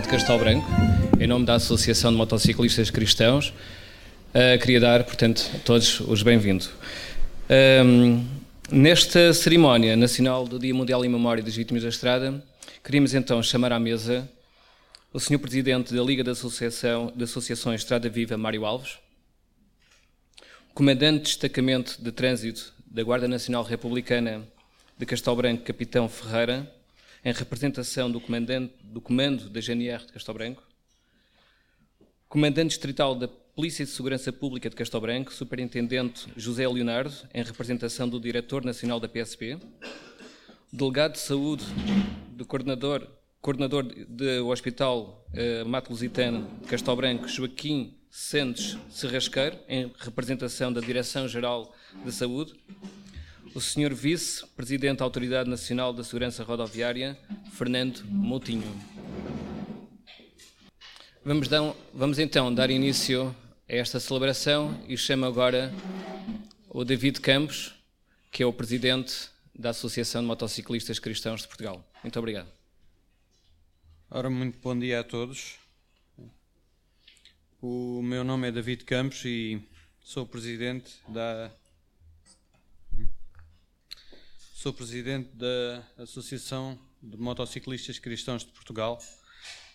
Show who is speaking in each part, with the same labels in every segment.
Speaker 1: de Castelo Branco, em nome da Associação de Motociclistas Cristãos. Uh, queria dar, portanto, a todos os bem-vindos. Um, nesta cerimónia nacional do Dia Mundial em Memória dos Vítimas da Estrada, queríamos então chamar à mesa o Sr. Presidente da Liga da Associação, de Associações Estrada Viva, Mário Alves, Comandante de Destacamento de Trânsito da Guarda Nacional Republicana de Castelo Branco, Capitão Ferreira, em representação do, comandante, do Comando da GNR de Castelo Branco, Comandante Distrital da Polícia de Segurança Pública de Castelo Branco, Superintendente José Leonardo, em representação do Diretor Nacional da PSP, Delegado de Saúde do Coordenador, coordenador do Hospital uh, Mato Lusitano de Castelo Branco, Joaquim Santos Serrasqueiro, em representação da Direção-Geral de Saúde, o Sr. Vice-Presidente da Autoridade Nacional da Segurança Rodoviária, Fernando Moutinho. Vamos, vamos, então dar início a esta celebração e chamo agora o David Campos, que é o Presidente da Associação de Motociclistas Cristãos de Portugal. Muito obrigado.
Speaker 2: Ora, muito bom dia a todos. O meu nome é David Campos e sou Presidente da Sou presidente da Associação de Motociclistas Cristãos de Portugal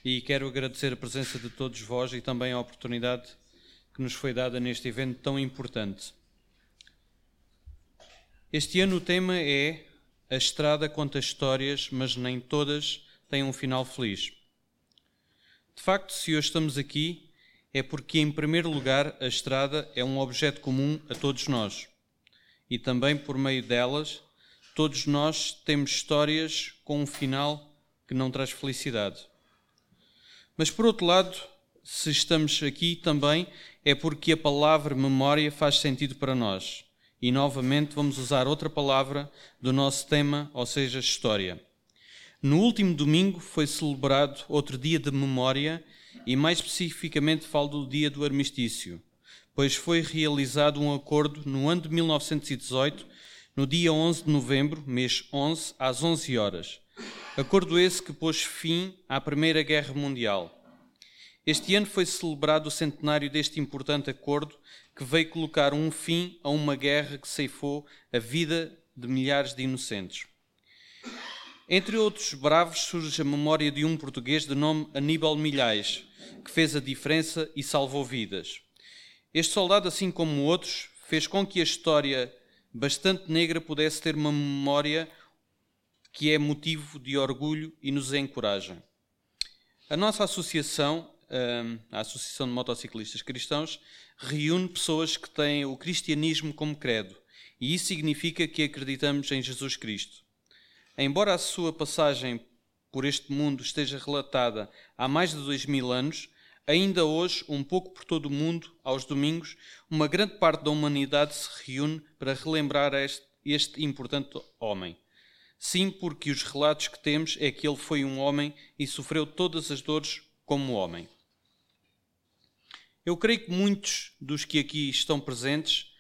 Speaker 2: e quero agradecer a presença de todos vós e também a oportunidade que nos foi dada neste evento tão importante. Este ano o tema é A Estrada conta histórias, mas nem todas têm um final feliz. De facto, se hoje estamos aqui, é porque, em primeiro lugar, a estrada é um objeto comum a todos nós e também por meio delas Todos nós temos histórias com um final que não traz felicidade. Mas por outro lado, se estamos aqui também é porque a palavra memória faz sentido para nós. E novamente vamos usar outra palavra do nosso tema, ou seja, história. No último domingo foi celebrado outro dia de memória e mais especificamente falo do dia do armistício, pois foi realizado um acordo no ano de 1918 no dia 11 de novembro, mês 11, às 11 horas. Acordo esse que pôs fim à Primeira Guerra Mundial. Este ano foi celebrado o centenário deste importante acordo que veio colocar um fim a uma guerra que ceifou a vida de milhares de inocentes. Entre outros bravos surge a memória de um português de nome Aníbal Milhais, que fez a diferença e salvou vidas. Este soldado, assim como outros, fez com que a história bastante negra pudesse ter uma memória que é motivo de orgulho e nos encoraja. A nossa associação, hum, a Associação de Motociclistas Cristãos, reúne pessoas que têm o cristianismo como credo, e isso significa que acreditamos em Jesus Cristo. Embora a sua passagem por este mundo esteja relatada há mais de dois mil anos, Ainda hoje, um pouco por todo o mundo, aos domingos, uma grande parte da humanidade se reúne para relembrar este, este, importante homem. Sim, porque os relatos que temos é que ele foi um homem e sofreu todas as dores como homem. Eu creio que muitos dos que aqui estão presentes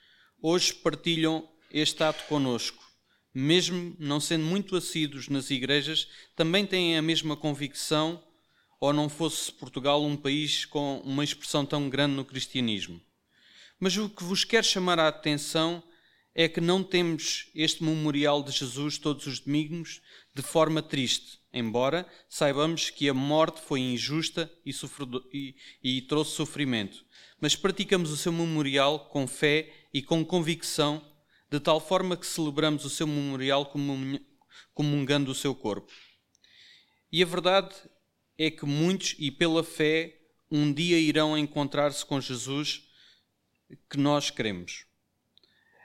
Speaker 2: hoje partilham este ato conosco. Mesmo não sendo muito assíduos nas igrejas, também têm a mesma convicção ou não fosse Portugal um país com uma expressão tão grande no cristianismo. Mas o que vos quero chamar a atenção é que não temos este memorial de Jesus todos os domingos de forma triste, embora saibamos que a morte foi injusta e, e, e trouxe sofrimento. Mas praticamos o seu memorial com fé e com convicção, de tal forma que celebramos o seu memorial comungando o seu corpo. E a verdade é que muitos, e pela fé, um dia irão encontrar-se com Jesus que nós queremos.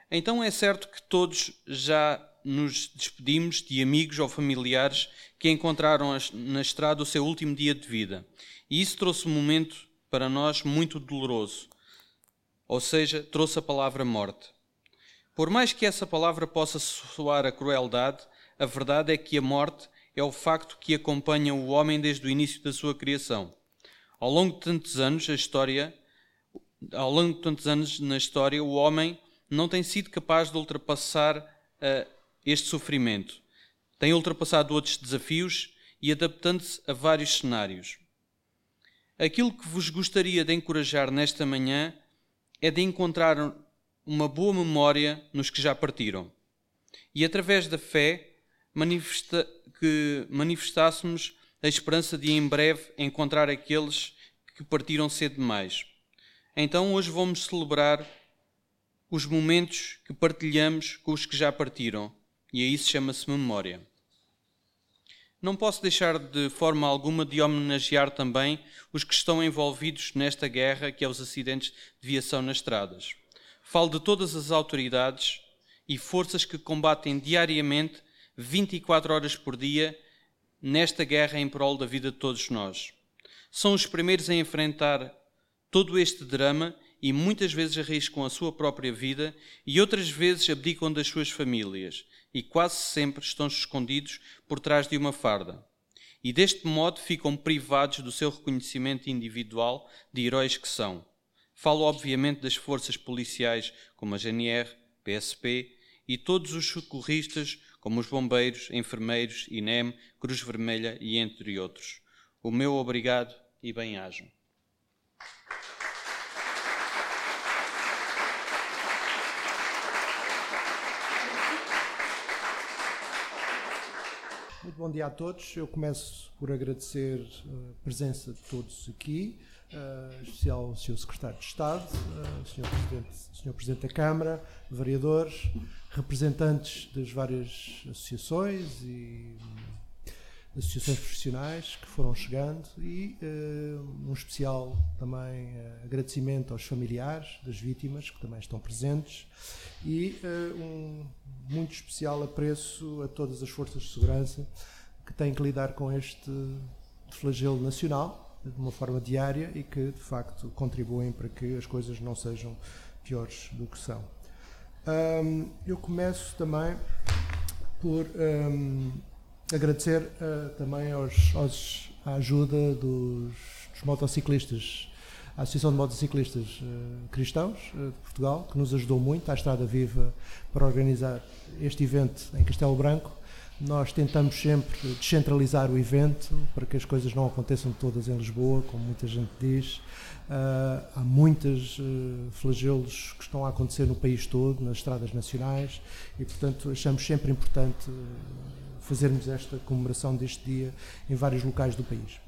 Speaker 2: Então é certo que todos já nos despedimos de amigos ou familiares que encontraram na estrada o seu último dia de vida. E isso trouxe um momento para nós muito doloroso. Ou seja, trouxe a palavra morte. Por mais que essa palavra possa soar a crueldade, a verdade é que a morte é o facto que acompanha o homem desde o início da sua criação. Ao longo de tantos anos, a história, ao longo de tantos anos na história, o homem não tem sido capaz de ultrapassar uh, este sofrimento. Tem ultrapassado outros desafios e adaptando-se a vários cenários. Aquilo que vos gostaria de encorajar nesta manhã é de encontrar uma boa memória nos que já partiram e, através da fé, manifesta que manifestássemos a esperança de em breve encontrar aqueles que partiram cedo demais. Então, hoje vamos celebrar os momentos que partilhamos com os que já partiram, e a isso chama-se memória. Não posso deixar de forma alguma de homenagear também os que estão envolvidos nesta guerra que é os acidentes de viação nas estradas. Falo de todas as autoridades e forças que combatem diariamente, 24 horas por dia, nesta guerra em prol da vida de todos nós. São os primeiros a enfrentar todo este drama e muitas vezes arriscam a sua própria vida e outras vezes abdicam das suas famílias e quase sempre estão escondidos por trás de uma farda. E deste modo ficam privados do seu reconhecimento individual de heróis que são. Falo obviamente das forças policiais como a GNR, PSP e todos os socorristas como os bombeiros, enfermeiros, INEM, Cruz Vermelha e entre outros. O meu obrigado e bem-ajam.
Speaker 3: Muito bom dia a todos. Eu começo por agradecer a presença de todos aqui, em especial o Sr. Secretário de Estado, uh, Sr. Presidente. Presidente da Câmara, vereadores, representantes das várias associações e associações profissionais que foram chegando e uh, um especial também uh, agradecimento aos familiares das vítimas que também estão presentes e um muito especial apreço a todas as forças de segurança que têm que lidar com este flagelo nacional de uma forma diária e que de facto contribuem para que as coisas não sejam piores do que são. Um, eu começo também por um, agradecer uh, também aos, aos, à ajuda dos, dos, motociclistas, a Associação de Motociclistas uh, Cristãos uh, de Portugal, que nos ajudou muito, à Estrada Viva, para organizar este evento em Castelo Branco. Nós tentamos sempre descentralizar o evento para que as coisas não aconteçam todas em Lisboa, como muita gente diz. Uh, há muitos uh, flagelos que estão a acontecer no país todo, nas estradas nacionais, e portanto achamos sempre importante uh, fazermos esta comemoração deste dia em vários locais do país.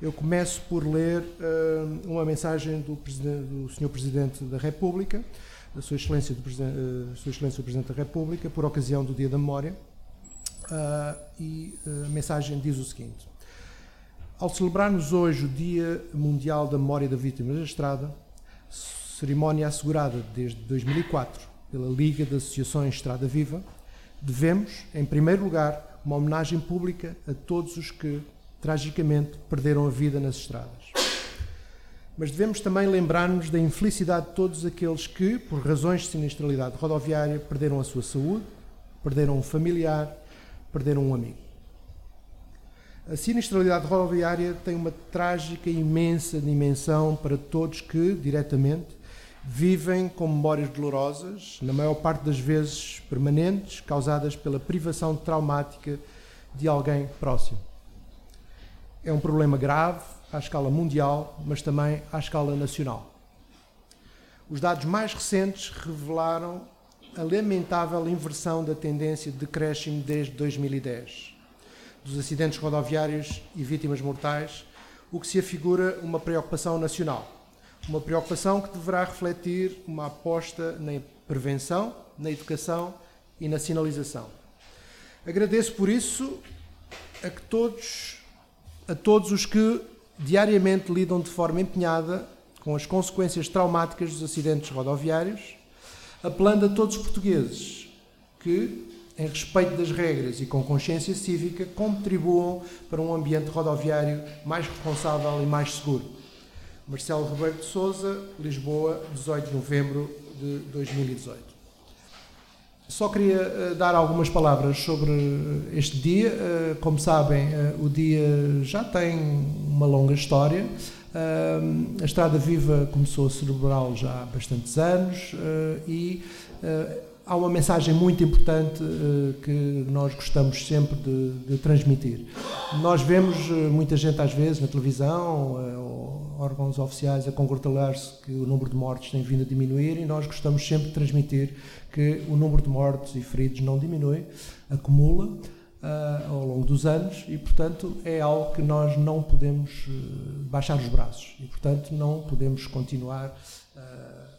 Speaker 3: Eu começo por ler uh, uma mensagem do, do Sr. Presidente da República, da Sua Excelência, do Sua Excelência o Presidente da República, por ocasião do Dia da Memória, e a mensagem diz o seguinte: Ao celebrarmos hoje o Dia Mundial da Memória da Vítima da Estrada, cerimónia assegurada desde 2004 pela Liga de Associações Estrada Viva, devemos, em primeiro lugar, uma homenagem pública a todos os que, tragicamente, perderam a vida nas estradas. Mas devemos também lembrar-nos da infelicidade de todos aqueles que, por razões de sinistralidade rodoviária, perderam a sua saúde, perderam um familiar, perderam um amigo. A sinistralidade rodoviária tem uma trágica e imensa dimensão para todos que, diretamente, vivem com memórias dolorosas, na maior parte das vezes permanentes, causadas pela privação traumática de alguém próximo. É um problema grave à escala mundial, mas também à escala nacional. Os dados mais recentes revelaram a lamentável inversão da tendência de decréscimo desde 2010 dos acidentes rodoviários e vítimas mortais, o que se afigura uma preocupação nacional uma preocupação que deverá refletir uma aposta na prevenção, na educação e na sinalização. Agradeço por isso a que todos, a todos os que diariamente lidam de forma empenhada com as consequências traumáticas dos acidentes rodoviários, apelando a todos os portugueses que, em respeito das regras e com consciência cívica, contribuam para um ambiente rodoviário mais responsável e mais seguro. Marcelo de Souza, Lisboa, 18 de novembro de 2018. Só queria uh, dar algumas palavras sobre este dia. Uh, como sabem, o dia já tem uma longa história. A Estrada Viva começou a celebrá-lo já há bastantes anos e há uma mensagem muito importante uh, que nós gostamos sempre de, de transmitir. Nós vemos muita gente, às vezes, na televisão, órgãos oficiais a congratular-se que o número de mortes tem vindo a diminuir e nós gostamos sempre de transmitir que o número de mortos e feridos não diminui, acumula ao longo dos anos e, portanto, é algo que nós não podemos baixar os braços e, portanto, não podemos continuar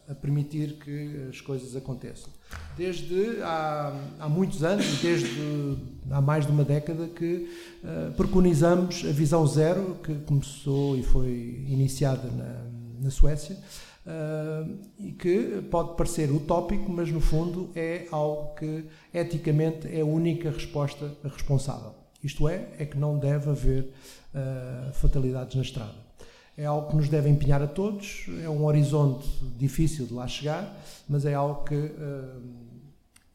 Speaker 3: a permitir que as coisas aconteçam. Desde há, há muitos anos, desde há mais de uma década, que uh, preconizamos a visão zero, que começou e foi iniciada na, na Suécia, uh, e que pode parecer utópico, mas no fundo é algo que eticamente é a única resposta responsável. Isto é, é que não deve haver uh, fatalidades na estrada é algo que nos deve empenhar a todos, é um horizonte difícil de lá chegar, mas é algo que uh,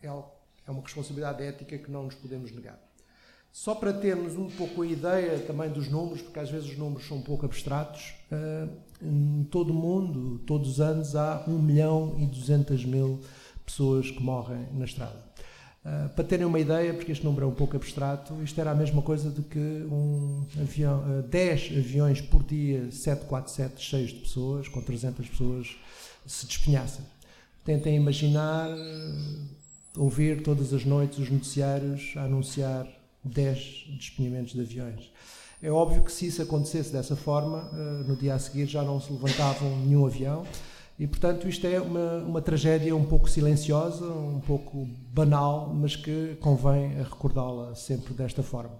Speaker 3: é, é, uma responsabilidade ética que não nos podemos negar. Só para termos um pouco a ideia também dos números, porque às vezes os números são um pouco abstratos, uh, em todo o mundo, todos os anos, há 1 milhão e 200 mil pessoas que morrem na estrada. Uh, para terem uma ideia, porque este número é um pouco abstrato, isto era a mesma coisa de que um avião, uh, ah, 10 aviões por dia 747 cheios de pessoas, com 300 pessoas, se despenhassem. Tentem imaginar, ouvir todas as noites os noticiários a anunciar 10 despenhamentos de aviões. É óbvio que se isso acontecesse dessa forma, no dia a seguir já não se levantavam nenhum avião e, portanto, isto é uma, uma tragédia um pouco silenciosa, um pouco banal, mas que convém recordá-la sempre desta forma.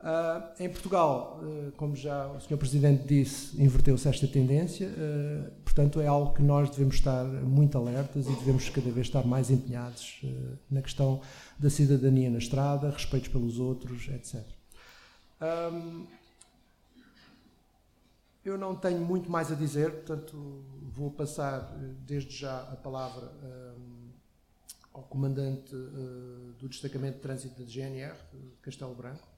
Speaker 3: Uh, em Portugal, uh, como já o Sr. Presidente disse, inverteu-se esta tendência, uh, portanto, é algo que nós devemos estar muito alertas e devemos cada vez estar mais empenhados na questão da cidadania na estrada, respeitos pelos outros, etc. Um, eu não tenho muito mais a dizer, portanto, vou passar eh, desde já a palavra um, eh, ao comandante uh, do destacamento de trânsito da GNR, Castelo Branco,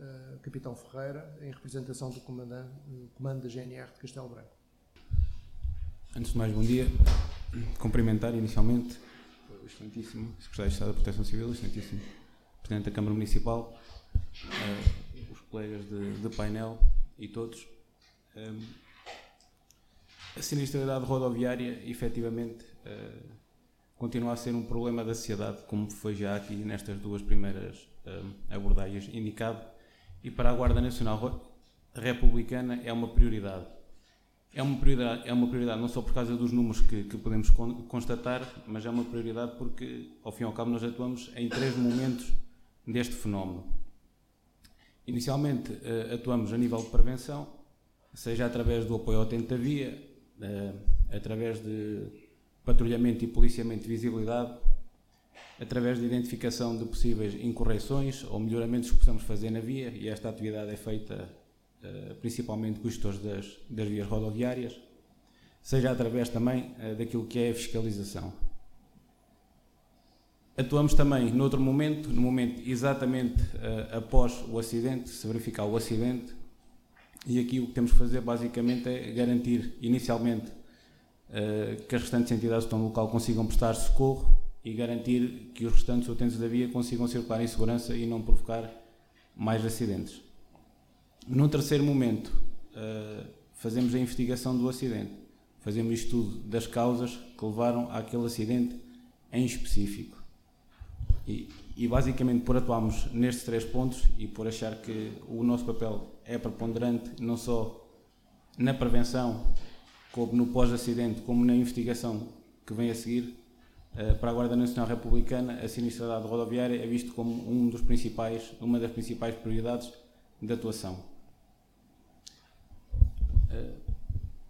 Speaker 3: uh, Capitão Ferreira, em representação do comandante, uh, comando da GNR de Castelo Branco.
Speaker 4: Antes de mais, bom dia. Cumprimentar inicialmente excelentíssimo. Secretário de Estado da Proteção Civil, excelentíssimo Presidente da Câmara Municipal, os colegas de, de painel e todos. A sinistralidade rodoviária, efetivamente, uh, continua a ser um problema da sociedade, como foi já aqui nestas duas primeiras uh, abordagens indicado, e para a Guarda Nacional Republicana é uma prioridade. É uma prioridade, é uma prioridade não só por causa dos números que, que podemos con constatar, mas é uma prioridade porque, ao fim e ao cabo, nós atuamos em três momentos deste fenómeno. Inicialmente, uh, atuamos a nível de prevenção, seja através do apoio ao tempo da via, uh, através de patrulhamento e policiamento de visibilidade, através de identificação de possíveis incorreções ou melhoramentos que possamos fazer na via, e esta atividade é feita principalmente com os gestores das, das vias rodoviárias, seja através também uh, daquilo que é a fiscalização. Atuamos também noutro momento, no momento exatamente uh, após o acidente, se verificar o acidente, e aqui o que temos que fazer basicamente é garantir inicialmente que as restantes entidades que estão no local consigam prestar socorro e garantir que os restantes utentes da via consigam circular em segurança e não provocar mais acidentes. Num terceiro momento, uh, fazemos a investigação do acidente, fazemos estudo das causas que levaram àquele acidente em específico. E, e basicamente por atuarmos nestes três pontos e por achar que o nosso papel é preponderante não só na prevenção, como no pós-acidente, como na investigação que vem a seguir, eh, para a Guarda Nacional Republicana, a sinistralidade rodoviária é visto como um dos principais, uma das principais prioridades de atuação. Eh,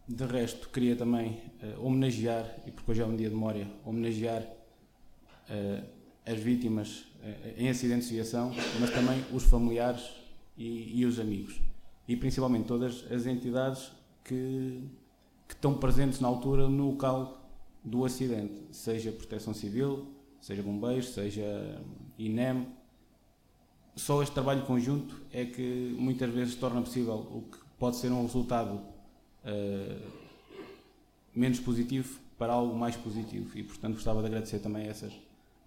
Speaker 4: de resto, queria também eh, homenagear, e porque hoje é um dia de memória, homenagear as vítimas em acidentes de viação, mas também os familiares e, e os amigos. E principalmente todas as entidades que, que estão presentes na altura no local do acidente, seja Proteção Civil, seja Bombeiros, seja INEM. Só este trabalho conjunto é que muitas vezes torna possível o que pode ser um resultado uh, menos positivo para algo mais positivo. E, portanto, gostava de agradecer também essas,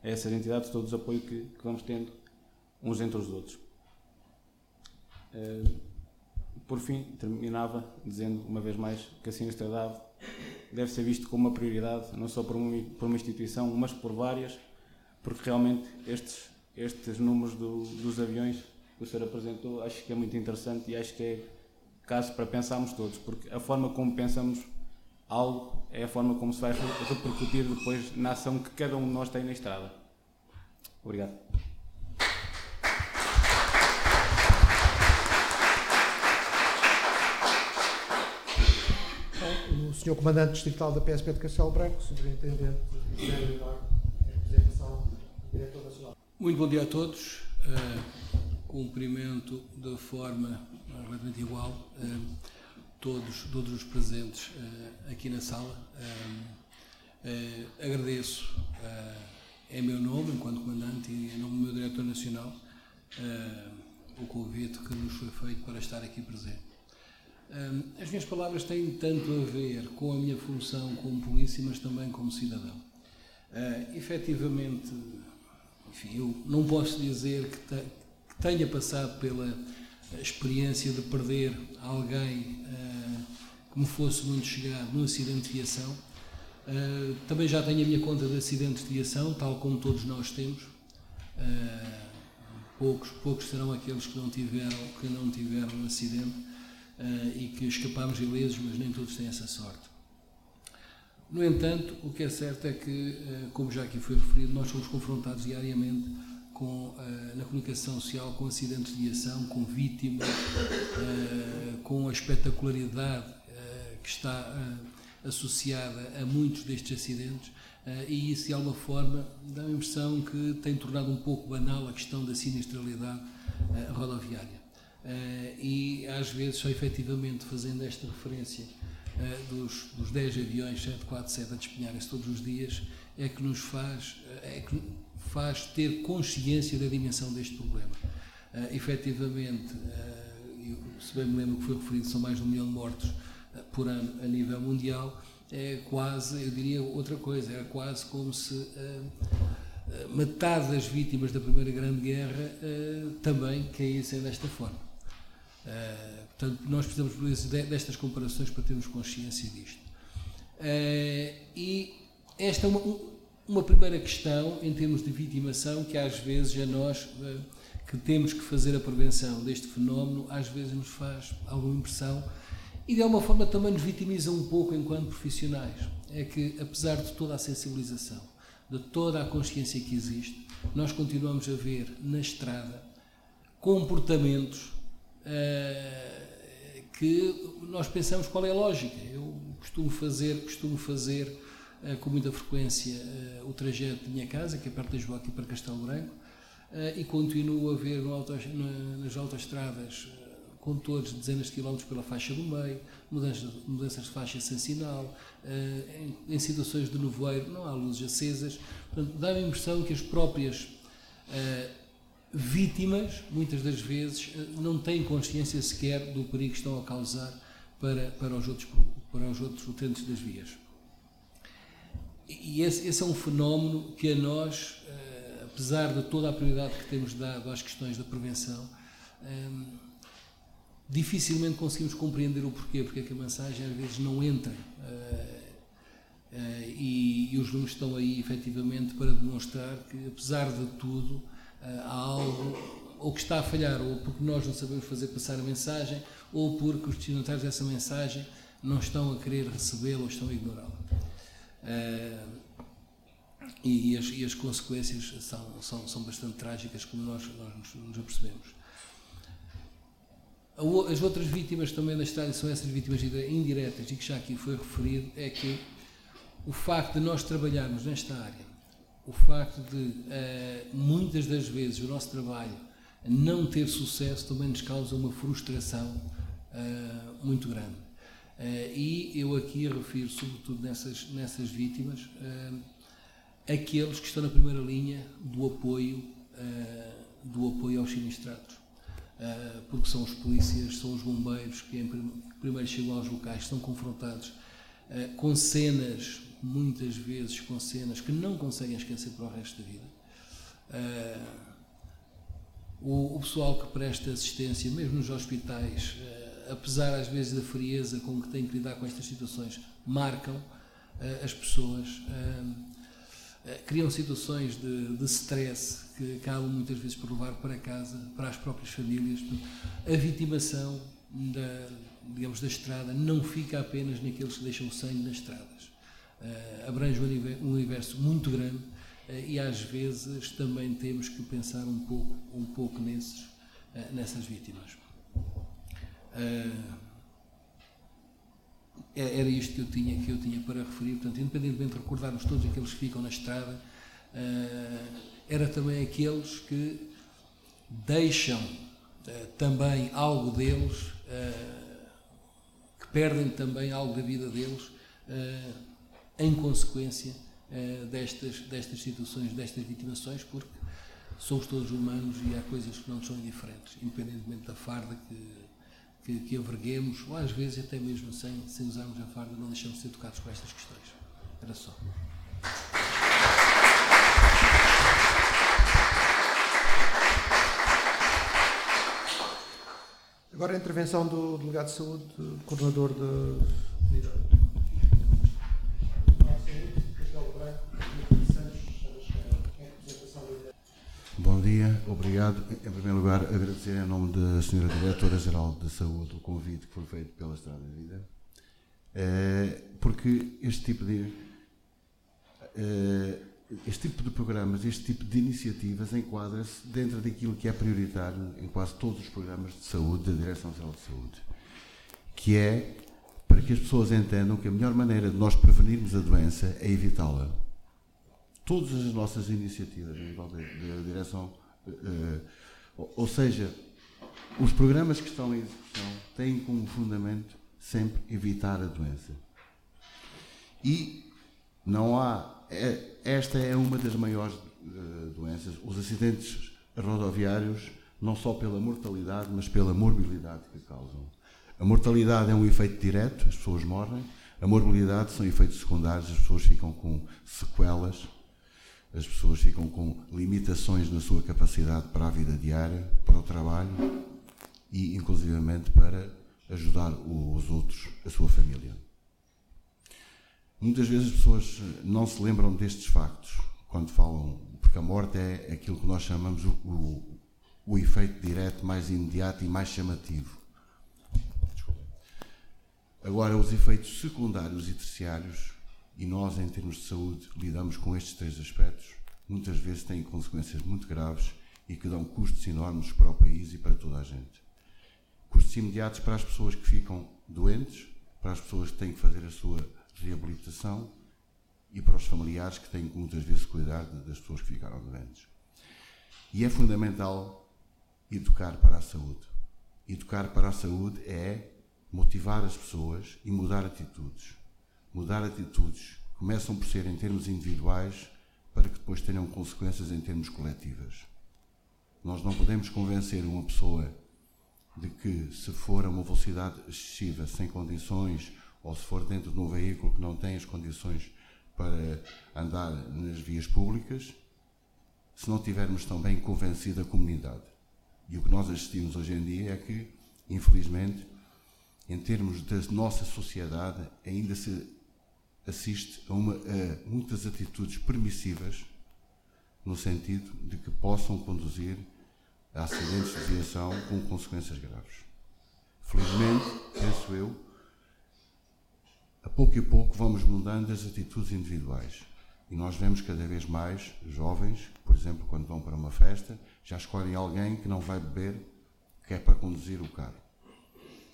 Speaker 4: a essas entidades todo o apoio que, que vamos tendo uns entre os outros. Uh, por fim, terminava dizendo uma vez mais que a sinistralidade deve ser visto como uma prioridade, não só por uma, por uma instituição, mas por várias, porque realmente estes, estes números do, dos aviões que o senhor apresentou acho que é muito interessante e acho que é caso para pensarmos todos, porque a forma como pensamos algo é a forma como se vai repercutir depois na ação que cada um de nós tem na estrada. Obrigado.
Speaker 3: O Sr. Comandante Distrital da PSP de Castelo Branco, Superintendente de representação do Diretor Nacional.
Speaker 5: Muito bom dia a todos. Cumprimento de forma relativamente igual uh, todos, todos os presentes uh, aqui na sala. agradeço em meu nome, enquanto comandante, e em nome do meu diretor nacional, o convite que nos foi feito para estar aqui presente. As minhas palavras têm tanto a ver com a minha função como polícia, mas também como cidadão. Uh, efetivamente, enfim, eu não posso dizer que tenha passado pela experiência de perder alguém que me fosse muito chegado num acidente de viação. Uh, também já tenho a minha conta de acidentes de viação, tal como todos nós temos. Uh, poucos, poucos serão aqueles que não tiveram, que não tiveram um acidente e que escapámos ilesos, mas nem todos têm essa sorte. No entanto, o que é certo é que, como já aqui foi referido, nós somos confrontados diariamente com, na comunicação social com acidentes de viação, com vítimas, com a espetacularidade que está associada a muitos destes acidentes e isso de alguma forma dá a impressão que tem tornado um pouco banal a questão da sinistralidade rodoviária. e às vezes só efetivamente fazendo esta referência dos, dos 10 aviões 747 a despenharem-se todos os dias é que nos faz, é que faz ter consciência da dimensão deste problema. Uh, efetivamente, uh, se bem me lembro que foi referido, são mais de um milhão de mortos uh, por ano a nível mundial, é quase, eu diria outra coisa, é quase como se uh, metade das vítimas da Primeira Grande Guerra também caíssem desta forma. portanto, nós precisamos destas comparações para termos consciência disto. e esta é uma, uma primeira questão em termos de vitimação que às vezes a nós eh, que temos que fazer a prevenção deste fenómeno às vezes nos faz alguma impressão e de alguma forma também nos vitimiza um pouco enquanto profissionais. É que apesar de toda a sensibilização, de toda a consciência que existe, nós continuamos a ver na estrada comportamentos uh, que nós pensamos qual é a lógica. Eu costumo fazer, costumo fazer eh, com muita frequência eh, o trajeto de minha casa, que é perto de Lisboa, aqui para Castelo Branco, eh, e continuo a ver no auto, nas autoestradas condutores de dezenas de quilómetros pela faixa do meio, mudanças, de faixa sem sinal, em, em, situações de nevoeiro não há luzes acesas. Portanto, dá-me a impressão que as próprias vítimas, muitas das vezes, não têm consciência sequer do perigo que estão a causar para, para, os, outros, para os outros utentes das vias. E esse, esse, é um fenómeno que a nós, uh, apesar de toda a prioridade que temos dado às questões da prevenção, um, ehm, dificilmente conseguimos compreender o porquê, porque é que a mensagem às vezes não entra. Uh, e, e, os números estão aí efetivamente para demonstrar que, apesar de tudo, há algo ou que está a falhar, ou porque nós não sabemos fazer passar a mensagem, ou porque os destinatários dessa mensagem não estão a querer recebê-la ou estão a ignorá-la. Uh, e, e, as, e, as, consequências são, são, são bastante trágicas, como nós, nós nos apercebemos. As outras vítimas também da estrada são essas vítimas indiretas e que já aqui foi referido, é que o facto de nós trabalharmos nesta área, o facto de uh, muitas das vezes o nosso trabalho não ter sucesso também nos causa uma frustração uh, muito grande. Uh, e eu aqui refiro, sobretudo nessas, nessas vítimas, uh, aqueles que estão na primeira linha do apoio, uh, do apoio aos sinistrados. porque são os polícias, são os bombeiros que, primeiro chegam aos locais, estão confrontados com cenas, muitas vezes com cenas que não conseguem esquecer para o resto da vida o, pessoal que presta assistência, mesmo nos hospitais, apesar às vezes da frieza com que tem que lidar com estas situações, marcam uh, as pessoas, criam situações de, de stress que acabam muitas vezes por levar para casa, para as próprias famílias. A vitimação da, digamos, da estrada não fica apenas naqueles que deixam sangue nas estradas. abrange um universo muito grande eh, e às vezes também temos que pensar um pouco, um pouco nesses, eh, nessas vítimas. É, era isto que eu tinha que eu tinha para referir, portanto, independentemente de recordarmos todos aqueles que ficam na estrada, era também aqueles que deixam também algo deles, que perdem também algo da vida deles em consequência uh, destas, destas situações, destas vitimações, porque somos todos humanos e há coisas que não são indiferentes, independentemente da farda que, que, que averguemos, ou às vezes até mesmo sem, sem usarmos a farda, não deixamos de ser tocados por estas questões. Era só.
Speaker 3: Agora a intervenção do delegado de saúde, coordenador da
Speaker 6: obrigado. Em primeiro lugar, agradecer em nome da Senhora Diretora-Geral de Saúde o convite que foi feito pela Estrada da Vida, eh, porque este tipo de eh, este tipo de programas, este tipo de iniciativas enquadra-se dentro daquilo que é prioritário em quase todos os programas de saúde da Direção-Geral de Saúde, que é para que as pessoas entendam que a melhor maneira de nós prevenirmos a doença é evitá-la todas as nossas iniciativas a nível da direção, ou seja, os programas que estão em execução têm como fundamento sempre evitar a doença. E não há. É, esta é uma das maiores uh, doenças. Os acidentes rodoviários, não só pela mortalidade, mas pela morbilidade que causam. A mortalidade é um efeito direto, as pessoas morrem. A morbilidade são efeitos secundários, as pessoas ficam com sequelas as pessoas ficam com limitações na sua capacidade para a vida diária, para o trabalho e, inclusivamente, para ajudar os outros, a sua família. Muitas vezes as pessoas não se lembram destes factos quando falam, porque a morte é aquilo que nós chamamos o, o, o efeito direto mais imediato e mais chamativo. Agora, os efeitos secundários e terciários e nós, em termos de saúde, lidamos com estes três aspectos, muitas vezes têm consequências muito graves e que dão custos enormes para o país e para toda a gente. Custos imediatos para as pessoas que ficam doentes, para as pessoas que têm que fazer a sua reabilitação e para os familiares que têm que muitas vezes cuidar das pessoas que ficaram doentes. E é fundamental educar para a saúde. Educar para a saúde é motivar as pessoas e mudar atitudes mudar atitudes começam por ser em termos individuais para que depois tenham consequências em termos coletivas. Nós não podemos convencer uma pessoa de que se for a uma velocidade excessiva, sem condições, ou se for dentro de um veículo que não tem as condições para andar nas vias públicas, se não tivermos também convencido a comunidade. E o que nós assistimos hoje em dia é que, infelizmente, em termos da nossa sociedade, ainda se assiste a, uma, a muitas atitudes permissivas no sentido de que possam conduzir a acidentes de viação com consequências graves. Felizmente, penso eu, a pouco e pouco vamos mudando as atitudes individuais. E nós vemos cada vez mais jovens, por exemplo, quando vão para uma festa, já escolhem alguém que não vai beber, que é para conduzir o carro.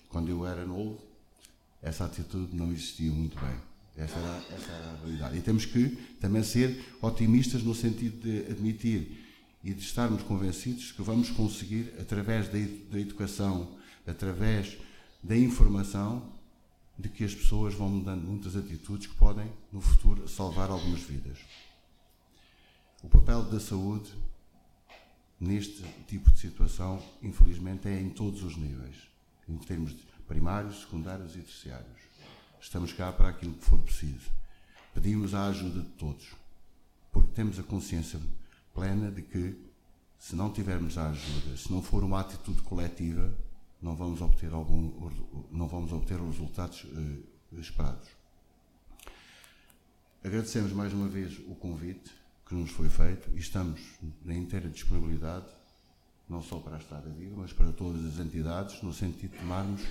Speaker 6: Quando eu era novo, essa atitude não existia muito bem. Essa era, essa era a realidade. E temos que também ser otimistas no sentido de admitir e de estarmos convencidos que vamos conseguir, através da, da educação, através da informação, de que as pessoas vão mudando muitas atitudes que podem, no futuro, salvar algumas vidas. O papel da saúde neste tipo de situação, infelizmente, é em todos os níveis, em termos primários, secundários e terciários. Estamos cá para aquilo que for preciso. Pedimos a ajuda de todos, porque temos a consciência plena de que, se não tivermos a ajuda, se não for uma atitude coletiva, não vamos obter, algum, não vamos obter os resultados uh, esperados. Agradecemos mais uma vez o convite que nos foi feito e estamos na inteira disponibilidade, não só para a Estrada Viva, mas para todas as entidades, no sentido de tomarmos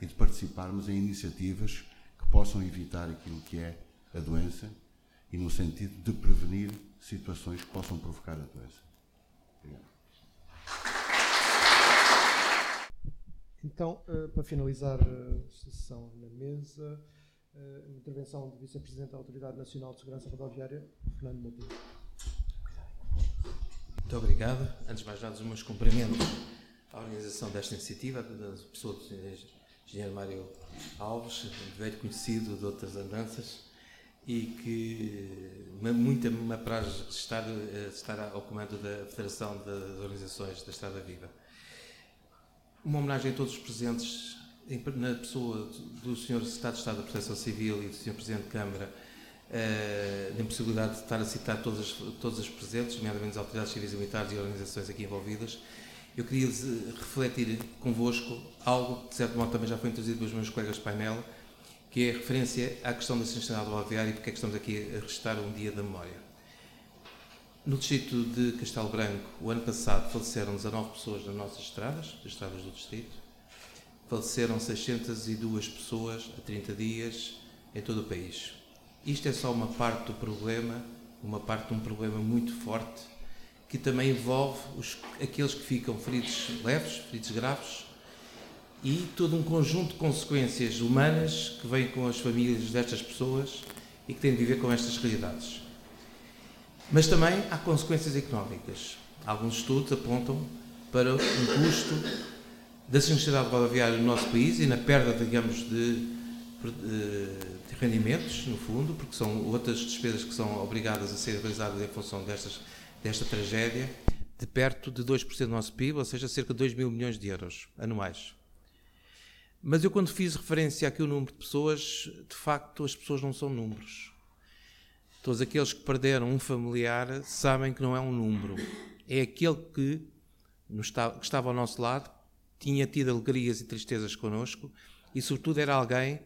Speaker 6: e de participarmos em iniciativas possam evitar aquilo que é a doença e no sentido de prevenir situações que possam provocar a doença. Obrigado.
Speaker 3: Então, uh, para finalizar a sessão na mesa, uh, intervenção do Vice-Presidente da Autoridade Nacional de Segurança Rodoviária, Fernando Matinho.
Speaker 7: Muito obrigado. Antes de mais nada, os meus cumprimentos à organização desta iniciativa, da pessoa do Engenheiro Mário Alves, velho conhecido de outras andanças, e que muito me apraz estar, eh, estar ao comando da Federação das Organizações da Estrada Viva. Uma homenagem a todos os presentes, na pessoa do Sr. Secretário de Estado da Proteção Civil e do Sr. Presidente de Câmara, uh, na impossibilidade de estar a citar todas, todas as presentes, nomeadamente as autoridades civis e militares e organizações aqui envolvidas, eu queria refletir convosco algo que, de certo modo, também já foi introduzido pelos meus colegas de painel, que é a referência à questão da sustentabilidade rodoviária e porque é que estamos aqui a restar um dia da memória. No distrito de Castelo Branco, o ano passado faleceram 19 pessoas nas nossas estradas, das estradas do distrito. Faleceram 602 pessoas a 30 dias em todo o país. Isto é só uma parte do problema, uma parte de um problema muito forte, que também envolve os, aqueles que ficam feridos leves, feridos graves, e todo um conjunto de consequências humanas que vêm com as famílias destas pessoas e que têm de viver com estas realidades. Mas também há consequências económicas. Alguns estudos apontam para um custo da sinistralidade rodoviária no nosso país e na perda, digamos, de, de, rendimentos, no fundo, porque são outras despesas que são obrigadas a ser realizadas em função destas, desta tragédia, de perto de 2% do nosso PIB, ou seja, cerca de 2 mil milhões de euros anuais. Mas eu, quando fiz referência aqui ao número de pessoas, de facto, as pessoas não são números. Todos aqueles que perderam um familiar sabem que não é um número. É aquele que, que estava ao nosso lado, tinha tido alegrias e tristezas connosco e, sobretudo, era alguém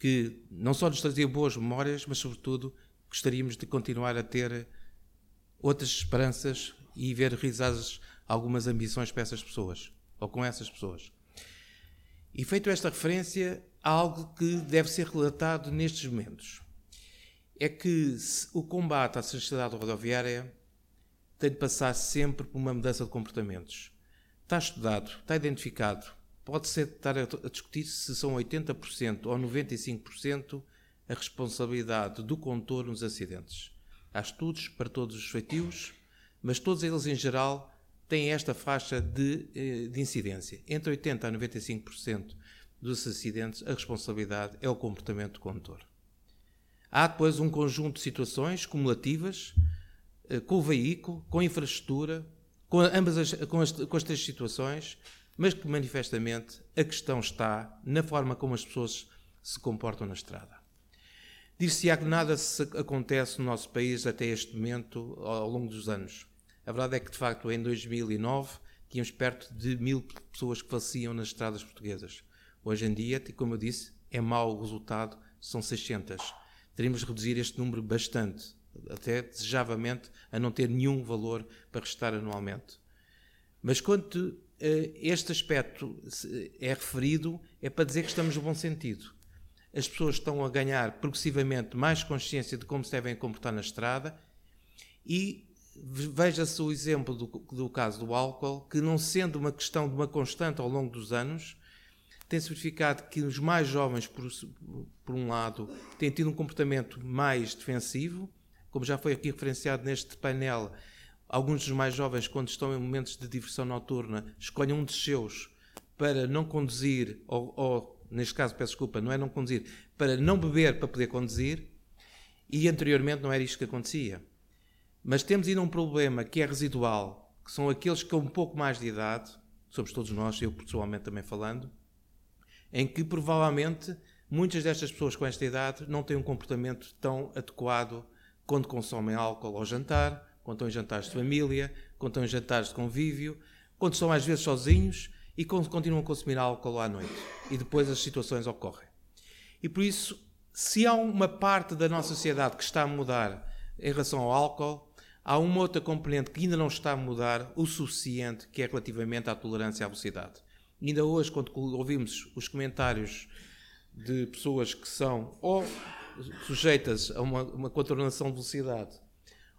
Speaker 7: que não só nos trazia boas memórias, mas, sobretudo, gostaríamos de continuar a ter outras esperanças e ver realizadas algumas ambições para essas pessoas, ou com essas pessoas. E feito esta referência, há algo que deve ser relatado nestes momentos. É que o combate à sinistralidade rodoviária tem de passar sempre por uma mudança de comportamentos. Está estudado, está identificado. Pode-se estar a discutir se são 80% ou 95% a responsabilidade do condutor nos acidentes. Há estudos para todos os feitios, mas todos eles em geral têm esta faixa de, eh, de incidência. Entre 80% a 95% dos acidentes, a responsabilidade é o comportamento do condutor. Há depois um conjunto de situações cumulativas eh, com o veículo, com a infraestrutura, com ambas as, com as, com as três situações, mas que manifestamente a questão está na forma como as pessoas se comportam na estrada. Dir-se-á que nada se acontece no nosso país até este momento, ao longo dos anos. A verdade é que, de facto, em 2009 tínhamos perto de mil pessoas que faleciam nas estradas portuguesas. Hoje em dia, como eu disse, é mau o resultado, são 600. Teríamos de reduzir este número bastante, até desejavelmente a não ter nenhum valor para restar anualmente. Mas quando eh, este aspecto é referido, é para dizer que estamos no bom sentido. As pessoas estão a ganhar progressivamente mais consciência de como se devem comportar na estrada e Veja-se o exemplo do, do, caso do álcool, que não sendo uma questão de uma constante ao longo dos anos, tem-se verificado que os mais jovens, por, por um lado, têm tido um comportamento mais defensivo, como já foi aqui referenciado neste painel, alguns dos mais jovens, quando estão em momentos de diversão noturna, escolhem um dos seus para não conduzir, ou, ou neste caso, peço desculpa, não é não conduzir, para não beber para poder conduzir, e anteriormente não era isto que acontecia. Mas temos ainda um problema que é residual, que são aqueles que com um pouco mais de idade, somos todos nós, eu pessoalmente também falando, em que provavelmente muitas destas pessoas com esta idade não têm um comportamento tão adequado quando consomem álcool ao jantar, quando estão em jantares de família, quando estão em jantares de convívio, quando estão às vezes sozinhos e continuam a consumir álcool à noite. E depois as situações ocorrem. E por isso, se há uma parte da nossa sociedade que está a mudar em relação ao álcool, há uma outra componente que ainda não está a mudar o suficiente, que é relativamente à tolerância à velocidade. E ainda hoje, quando ouvimos os comentários de pessoas que são ou sujeitas a uma, uma contornação de velocidade,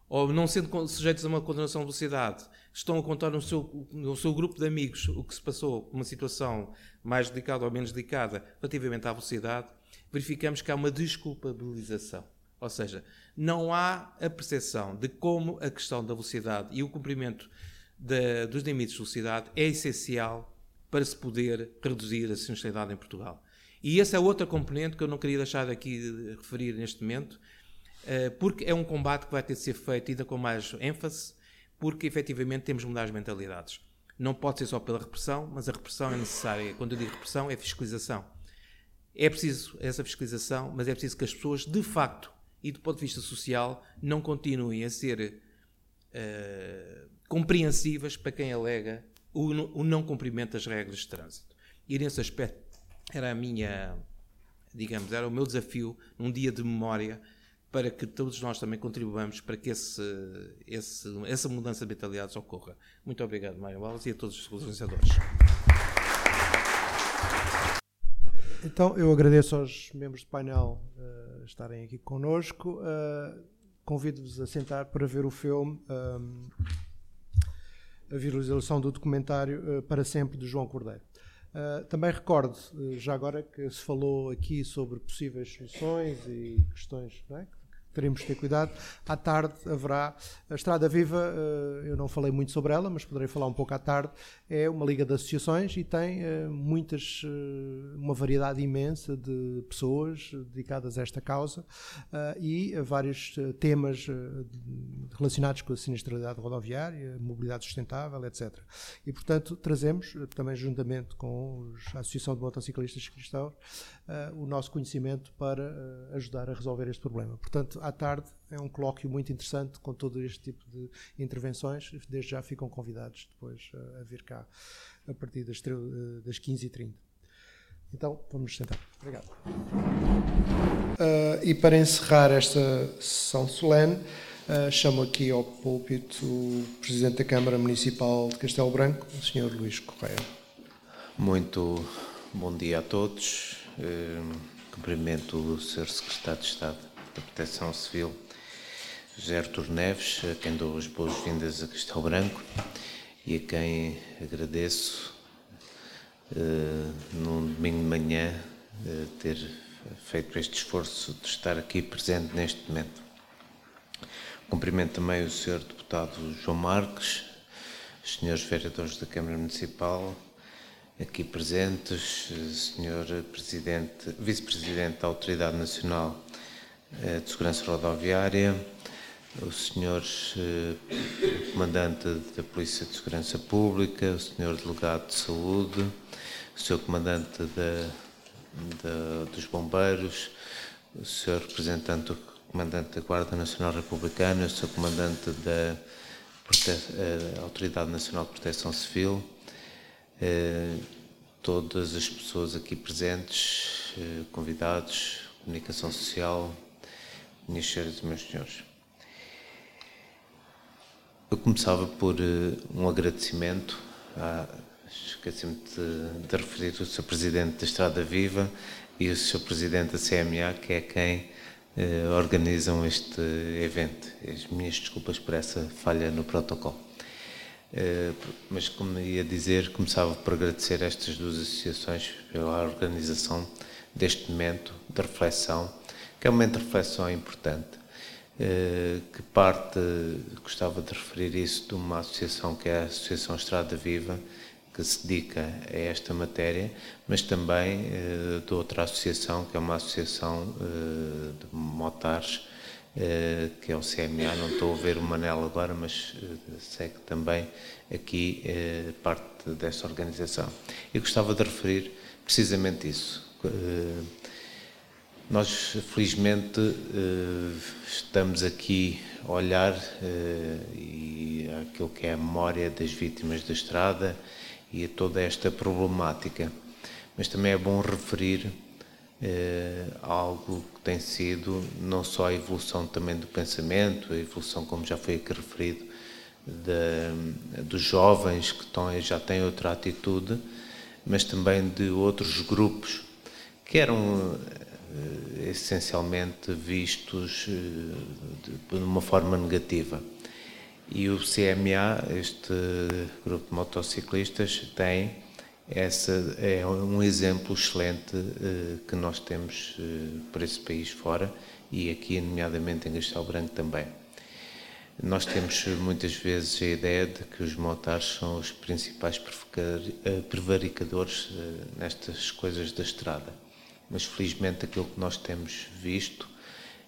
Speaker 7: ou não sendo sujeitas a uma contornação de velocidade, estão a contar no seu, no seu grupo de amigos o que se passou, uma situação mais delicada ou menos delicada relativamente à velocidade, verificamos que há uma desculpabilização. Ou seja, não há a percepção de como a questão da velocidade e o cumprimento de, dos limites de velocidade é essencial para se poder reduzir a sinistralidade em Portugal. E essa é outra componente que eu não queria deixar aqui de referir neste momento, porque é um combate que vai ter de ser feito ainda com mais ênfase, porque efetivamente temos de mudar as mentalidades. Não pode ser só pela repressão, mas a repressão é necessária. Quando eu digo repressão, é fiscalização. É preciso essa fiscalização, mas é preciso que as pessoas, de facto, e do ponto de vista social, não continuem a ser uh, compreensivas para quem alega o, o não cumprimento das regras de trânsito. E nesse aspecto era a minha, digamos, era o meu desafio num dia de memória para que todos nós também contribuamos para que esse, esse, essa mudança de mentalidades ocorra. Muito obrigado, Mário Wallace, e a todos os organizadores.
Speaker 3: Então, eu agradeço aos membros do painel uh, estarem aqui connosco. Uh, Convido-vos a sentar para ver o filme um, A Visualização do Documentário uh, Para Sempre, de João Cordeiro. Uh, também recordo, já agora, que se falou aqui sobre possíveis soluções e questões é? Teremos de ter cuidado. À tarde haverá a Estrada Viva, eh, eu não falei muito sobre ela, mas poderei falar um pouco à tarde. É uma liga de associações e tem eh, muitas, eh, uma variedade imensa de pessoas dedicadas a esta causa e vários temas relacionados com a sinistralidade rodoviária, mobilidade sustentável, etc. E, portanto, trazemos, também juntamente com a Associação de Motociclistas Cristãos, o nosso conhecimento para ajudar a resolver este problema. Portanto, à tarde é um colóquio muito interessante com todo este tipo de intervenções. Desde já ficam convidados depois a, a vir cá a partir das, das 15h30. Então, vamos sentar. Obrigado. Uh, e para encerrar esta sessão solene, uh, chamo aqui ao púlpito o Presidente da Câmara Municipal de Castelo Branco, o Sr. Luís Correia.
Speaker 8: Muito bom dia a todos. Uh, cumprimento o Sr. Secretário de Estado da Proteção Civil, José Artur Neves, a quem dou as boas-vindas a Castelo Branco e a quem agradeço uh, num domingo de manhã uh, ter feito este esforço de estar aqui presente neste momento. Cumprimento também o Sr. Deputado João Marques, os Srs. Vereadores da Câmara Municipal, aqui presentes, Sr. Presidente, Vice-Presidente da Autoridade Nacional de Segurança Rodoviária, o Sr. Eh, Comandante da Polícia de Segurança Pública, o Sr. Delegado de Saúde, o Sr. Comandante da, da, dos Bombeiros, o Sr. Representante do Comandante da Guarda Nacional Republicana, o Sr. Comandante da Prote eh, Autoridade Nacional de Proteção Civil, todas as pessoas aqui presentes, convidados, comunicação social, minhas senhoras e meus senhores. Eu começava por uh, um agradecimento, esqueci-me de, de, referir o Sr. Presidente da Estrada Viva e o Sr. Presidente da CMA, que é quem uh, organizam este evento. As minhas desculpas por essa falha no protocolo. Uh, mas, como ia dizer, começava por agradecer estas duas associações pela organização deste momento de reflexão que é uma reflexão importante, eh, que parte, gostava de referir isso, de uma associação que é a Associação Estrada Viva, que se dedica a esta matéria, mas também eh, de outra associação, que é uma associação eh, de motares, que é o CMA, não estou a ver o Manel agora, mas segue também aqui parte desta organização. E gostava de referir precisamente isso Nós, felizmente, estamos aqui a olhar e aquilo que é a memória das vítimas da estrada e a toda esta problemática. Mas também é bom referir eh, algo que tem sido não só a evolução também do pensamento, a evolução, como já foi aqui referido, de, dos jovens que estão, já têm outra atitude, mas também de outros grupos que eram eh, essencialmente vistos eh, de, uma forma negativa. E o CMA, este grupo de motociclistas, tem essa é um exemplo excelente uh, que nós temos para esse país fora e aqui, nomeadamente em Castelo Branco também. Nós temos muitas vezes a ideia de que os motares são os principais eh, prevaricadores nestas coisas da estrada, mas felizmente aquilo que nós temos visto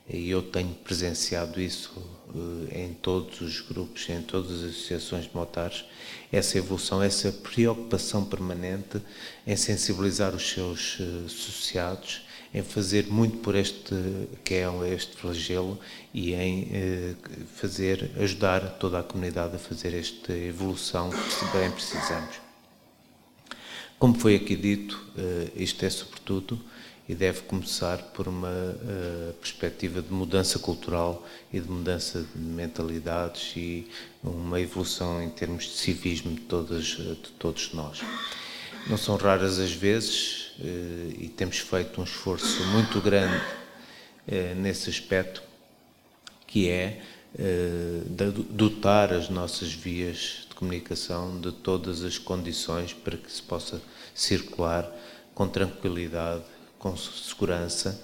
Speaker 8: e eu tenho presenciado isso em todos os grupos, em todas as associações de motares, essa evolução, essa preocupação permanente em sensibilizar os seus uh, associados, em fazer muito por este que é este flagelo e em uh, fazer ajudar toda a comunidade a fazer esta evolução que bem precisamos. Como foi aqui dito, isto é sobretudo e deve começar por uma uh, perspectiva de mudança cultural e de mudança de mentalidades e uma evolução em termos de civismo de, de todos nós. Não são raras as vezes uh, e temos feito um esforço muito grande uh, nesse aspecto, que é dotar as nossas vias de comunicação de todas as condições para que se possa circular com tranquilidade com segurança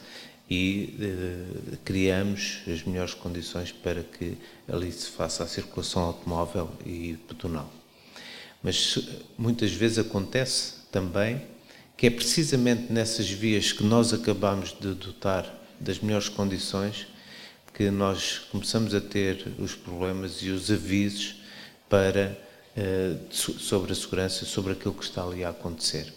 Speaker 8: e eh, criamos as melhores condições para que ali se faça a circulação automóvel e pedonal. Mas muitas vezes acontece também que é precisamente nessas vias que nós acabamos de dotar das melhores condições que nós começamos a ter os problemas e os avisos para eh, sobre a segurança, sobre aquilo que está ali a acontecer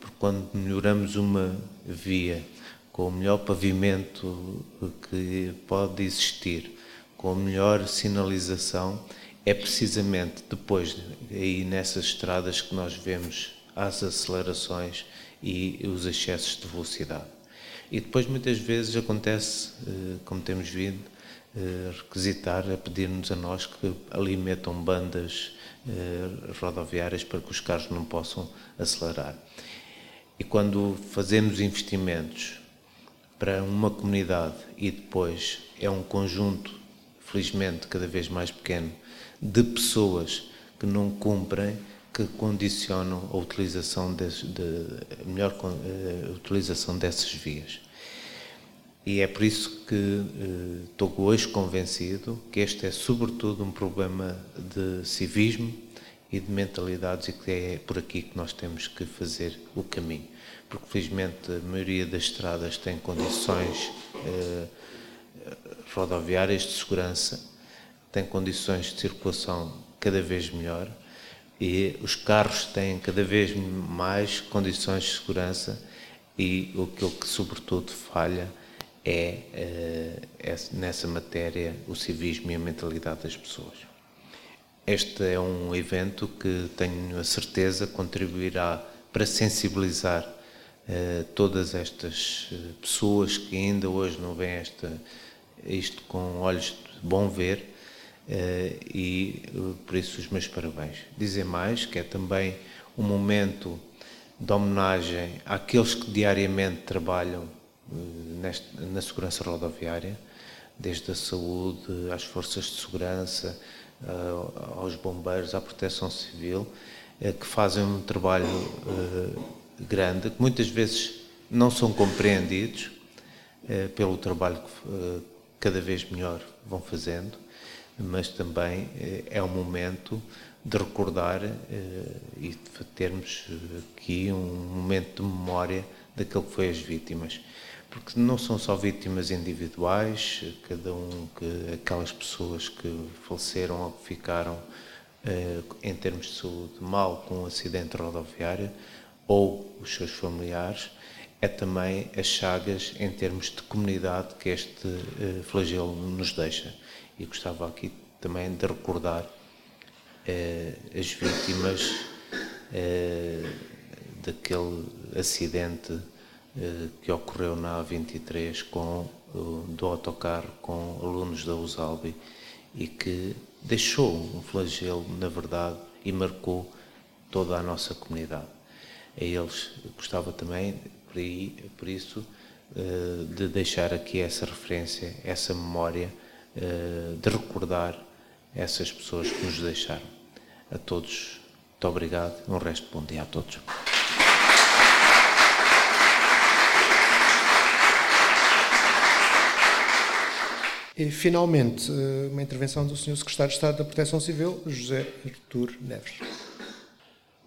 Speaker 8: porque quando melhoramos uma via com o melhor pavimento que pode existir, com a melhor sinalização, é precisamente depois aí nessas estradas que nós vemos as acelerações e os excessos de velocidade. E depois muitas vezes acontece, eh, como temos vindo, eh, requisitar, a pedir-nos a nós que ali metam bandas eh, rodoviárias para que os carros não possam acelerar. E quando fazemos investimentos para uma comunidade e depois é um conjunto, felizmente cada vez mais pequeno, de pessoas que não cumprem, que condicionam a utilização de, a melhor utilização dessas vias. E é por isso que uh, estou hoje convencido que este é sobretudo um problema de civismo e de mentalidades e que é por aqui que nós temos que fazer o caminho. Porque felizmente a maioria das estradas tem condições eh, rodoviárias de segurança, tem condições de circulação cada vez melhor e os carros têm cada vez mais condições de segurança e o que sobretudo falha é, eh, é nessa matéria o civismo e a mentalidade das pessoas. Este é um evento que tenho a certeza contribuirá para sensibilizar uh, todas estas eh, pessoas que ainda hoje não veem esta, isto com olhos de bom ver uh, e por isso os meus parabéns. Dizer mais que é também um momento de homenagem àqueles que diariamente trabalham neste, na segurança rodoviária, desde a saúde às forças de segurança, aos bombeiros, à proteção civil, que fazem um trabalho grande, que muitas vezes não são compreendidos pelo trabalho que cada vez melhor vão fazendo, mas também é um momento de recordar e de termos aqui um momento de memória daquilo que foi as vítimas. Porque não são só vítimas individuais, cada um que aquelas pessoas que faleceram ou que ficaram eh, em termos de saúde mal com um acidente rodoviário ou os seus familiares, é também as chagas em termos de comunidade que este uh, flagelo nos deixa. E gostava aqui também de recordar uh, as vítimas uh, daquele acidente que ocorreu na A23 com, do autocarro com alunos da USALBI e que deixou um flagelo, na verdade, e marcou toda a nossa comunidade. A eles gostava também por, aí, por isso, uh, de deixar aqui essa referência, essa memória, uh, de recordar essas pessoas que nos deixaram. A todos, muito obrigado. Um resto de bom dia a todos.
Speaker 3: E, finalmente, eh, uma intervenção do Sr. Secretário de Estado da Proteção Civil, José Artur Neves.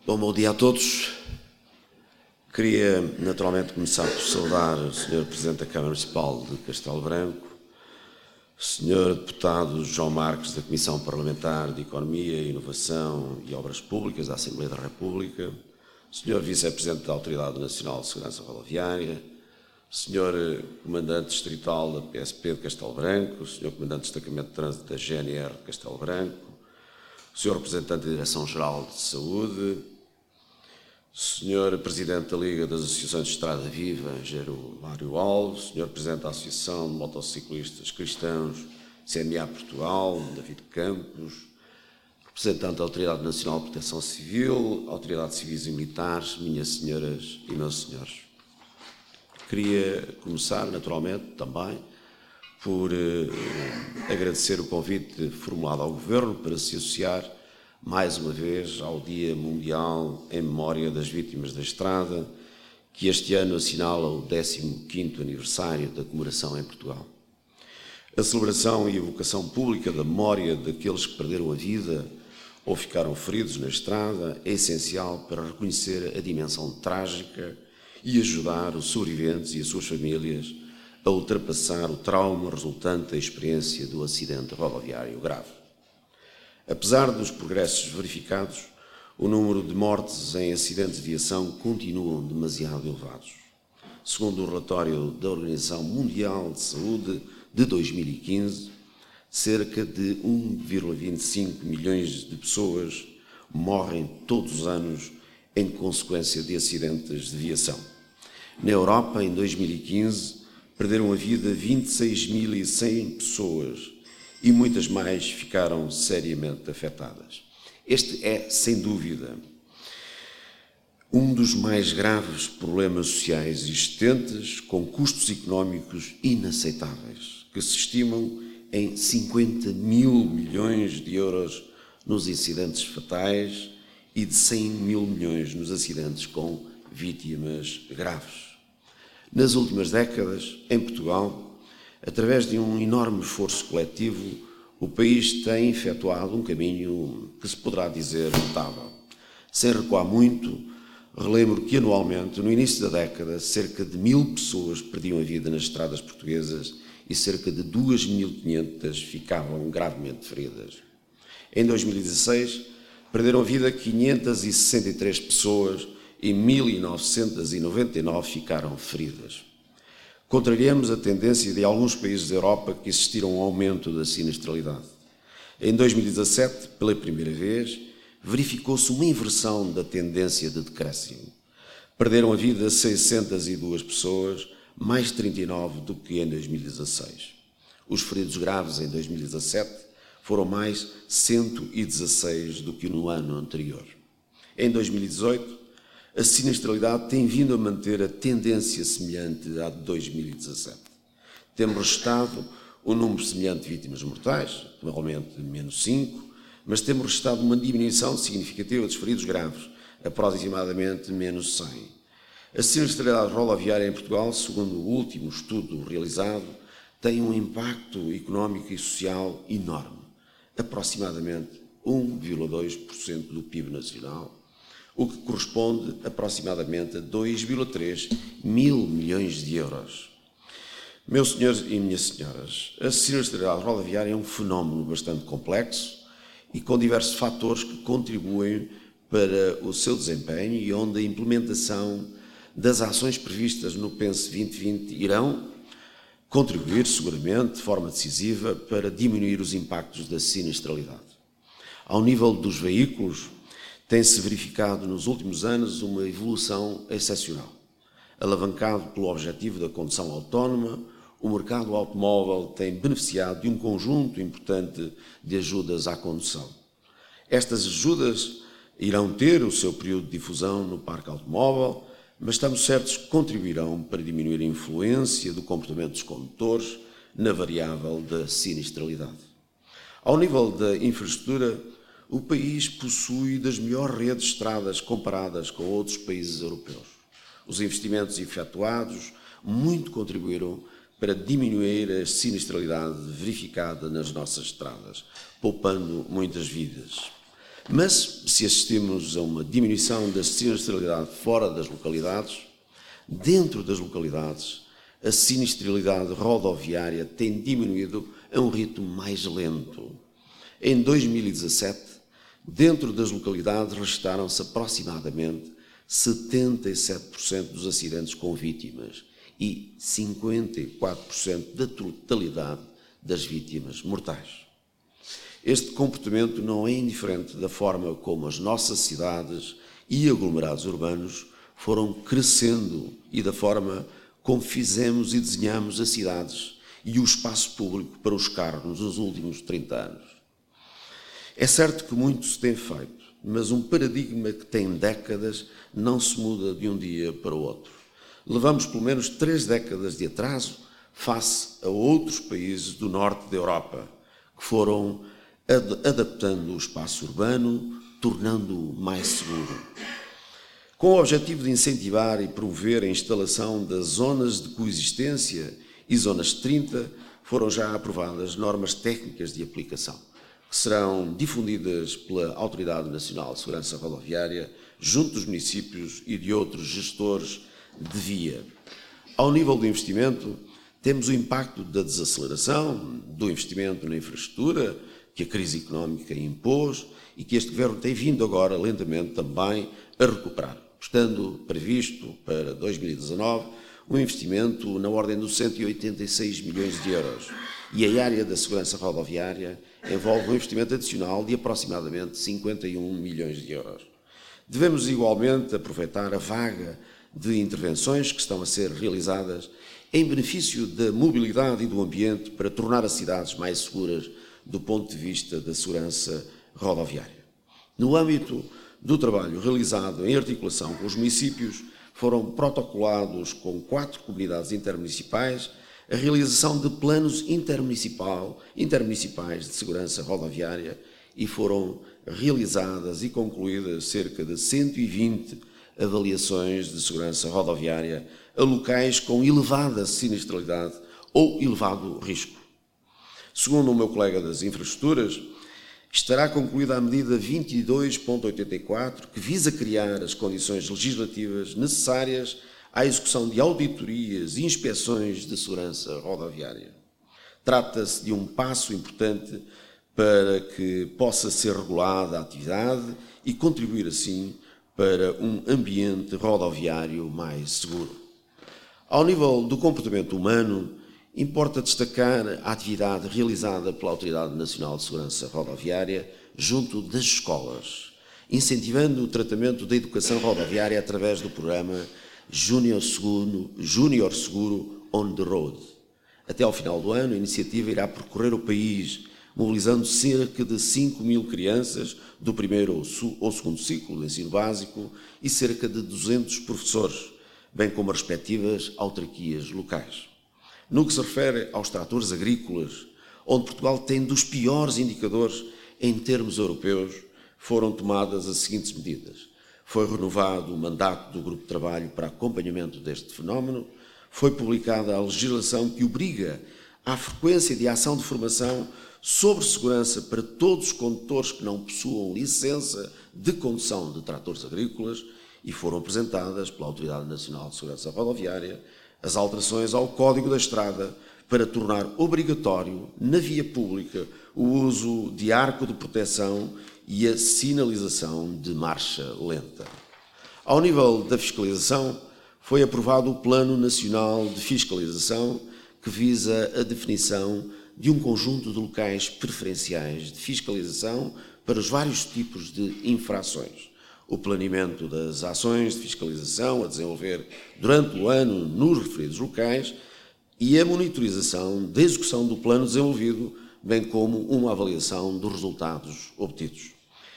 Speaker 9: Bom, bom dia a todos. Queria naturalmente começar por saudar o Sr. Presidente da Câmara Municipal de Castelo Branco, o Sr. Deputado João Marques da Comissão Parlamentar de Economia, Inovação e Obras Públicas da Assembleia da República, o Sr. Vice-Presidente da Autoridade Nacional de Segurança Rodoviária, o Sr. Comandante Distrital da PSP de Castelo Branco, o Sr. Comandante de Destacamento de Trânsito da GNR de Castelo Branco, o Sr. Representante da Direção-Geral de Saúde, Senhor Presidente da Liga das Associações de Estrada Viva, Gero Mário Alves, Senhor Presidente da Associação de Motociclistas Cristãos, CMA Portugal, David Campos, representante da Autoridade Nacional de Proteção Civil, Autoridades Civis e Militares, minhas senhoras e meus senhores. Queria começar, naturalmente, também por eh, agradecer o convite formulado ao Governo para se associar mais uma vez ao Dia Mundial em Memória das Vítimas da Estrada, que este ano assinala o 15º aniversário da comemoração em Portugal. A celebração e evocação pública da memória daqueles que perderam a vida ou ficaram feridos na estrada é essencial para reconhecer a dimensão trágica e ajudar os sobreviventes e as suas famílias a ultrapassar o trauma resultante da experiência do acidente rodoviário grave. Apesar dos progressos verificados, o número de mortes em acidentes de aviação continuam demasiado elevados. Segundo o relatório da Organização Mundial de Saúde de 2015, cerca de 1,25 milhões de pessoas morrem todos os anos em consequência de acidentes de viação. Na Europa, em 2015, perderam a vida 26.100 pessoas e muitas mais ficaram seriamente afetadas. Este é, sem dúvida, um dos mais graves problemas sociais existentes, com custos económicos inaceitáveis, que se estimam em 50 mil milhões de euros nos incidentes fatais e de 100 mil milhões nos acidentes com vítimas graves. Nas últimas décadas, em Portugal, através de um enorme esforço coletivo, o país tem efetuado um caminho que se poderá dizer notável. Sem recuar muito, relembro que anualmente, no início da década, cerca de mil pessoas perdiam a vida nas estradas portuguesas e cerca de 2.500 ficavam gravemente feridas. Em 2016, perderam a vida 563 pessoas e 1.999 ficaram feridas. Contrariamos a tendência de alguns países da Europa que existiram um aumento da sinistralidade. Em 2017, pela primeira vez, verificou-se uma inversão da tendência de decréscimo. Perderam a vida 602 pessoas, mais 39 do que em 2016. Os feridos graves em 2017 foram mais 116 do que no ano anterior. Em 2018, a sinistralidade tem vindo a manter a tendência semelhante à de 2017. Temos registrado um número semelhante de vítimas mortais, provavelmente menos 5, mas temos registrado uma diminuição significativa dos feridos graves, aproximadamente menos 100. A sinistralidade rodoviária em Portugal, segundo o último estudo realizado, tem um impacto económico e social enorme, aproximadamente 1,2% do PIB nacional, o que corresponde aproximadamente a 2,3 mil milhões de euros. Meus senhores e minhas senhoras, a sinistralidade rodoviária é um fenómeno bastante complexo e com diversos fatores que contribuem para o seu desempenho e onde a implementação das ações previstas no PENSE 2020 irão contribuir, seguramente, de forma decisiva, para diminuir os impactos da sinistralidade. Ao nível dos veículos, tem-se verificado nos últimos anos uma evolução excepcional. Alavancado pelo objetivo da condução autónoma, o mercado automóvel tem beneficiado de um conjunto importante de ajudas à condução. Estas ajudas irão ter o seu período de difusão no parque automóvel, mas estamos certos que contribuirão para diminuir a influência do comportamento dos condutores na variável da sinistralidade. Ao nível da infraestrutura, o país possui das melhores redes de estradas comparadas com outros países europeus. Os investimentos efetuados muito contribuíram para diminuir a sinistralidade verificada nas nossas estradas, poupando muitas vidas. Mas, se assistimos a uma diminuição da sinistralidade fora das localidades, dentro das localidades, a sinistralidade rodoviária tem diminuído a um ritmo mais lento. Em 2017, dentro das localidades, registaram-se aproximadamente 77% dos acidentes com vítimas e 54% da totalidade das vítimas mortais. Este comportamento não é indiferente da forma como as nossas cidades e aglomerados urbanos foram crescendo e da forma como fizemos e desenhamos as cidades e o espaço público para os carros nos últimos 30 anos. É certo que muito se tem feito, mas um paradigma que tem décadas não se muda de um dia para o outro. Levamos pelo menos três décadas de atraso face a outros países do norte da Europa, que foram adaptando o espaço urbano, tornando-o mais seguro. Com o objetivo de incentivar e promover a instalação das zonas de coexistência e zonas 30, foram já aprovadas normas técnicas de aplicação, que serão difundidas pela Autoridade Nacional de Segurança Rodoviária, junto dos municípios e de outros gestores de via. Ao nível do investimento, temos o impacto da desaceleração do investimento na infraestrutura, que a crise económica impôs e que este governo tem vindo agora lentamente também a recuperar, estando previsto para 2019 um investimento na ordem dos 186 milhões de euros. E a área da segurança rodoviária envolve um investimento adicional de aproximadamente 51 milhões de euros. Devemos igualmente aproveitar a vaga de intervenções que estão a ser realizadas em benefício da mobilidade e do ambiente para tornar as cidades mais seguras do ponto de vista da segurança rodoviária. No âmbito do trabalho realizado em articulação com os municípios, foram protocolados com quatro comunidades intermunicipais a realização de planos intermunicipal, intermunicipais de segurança rodoviária e foram realizadas e concluídas cerca de 120 avaliações de segurança rodoviária a locais com elevada sinistralidade ou elevado risco. Segundo o meu colega das infraestruturas, estará concluída a medida 22.84, que visa criar as condições legislativas necessárias à execução de auditorias e inspeções de segurança rodoviária. Trata-se de um passo importante para que possa ser regulada a atividade e contribuir assim para um ambiente rodoviário mais seguro. Ao nível do comportamento humano, Importa destacar a atividade realizada pela Autoridade Nacional de Segurança Rodoviária junto das escolas, incentivando o tratamento da educação rodoviária através do programa Júnior Seguro, Junior Seguro on the Road. Até ao final do ano, a iniciativa irá percorrer o país, mobilizando cerca de 5 mil crianças do primeiro ou segundo ciclo do ensino básico e cerca de 200 professores, bem como as respectivas autarquias locais. No que se refere aos tratores agrícolas, onde Portugal tem dos piores indicadores em termos europeus, foram tomadas as seguintes medidas. Foi renovado o mandato do Grupo de Trabalho para acompanhamento deste fenómeno, foi publicada a legislação que obriga à frequência de ação de formação sobre segurança para todos os condutores que não possuam licença de condução de tratores agrícolas e foram apresentadas pela Autoridade Nacional de Segurança Rodoviária as alterações ao Código da Estrada para tornar obrigatório na via pública o uso de arco de proteção e a sinalização de marcha lenta. Ao nível da fiscalização, foi aprovado o Plano Nacional de Fiscalização, que visa a definição de um conjunto de locais preferenciais de fiscalização para os vários tipos de infrações. O planeamento das ações de fiscalização a desenvolver durante o ano nos referidos locais e a monitorização da execução do plano desenvolvido, bem como uma avaliação dos resultados obtidos.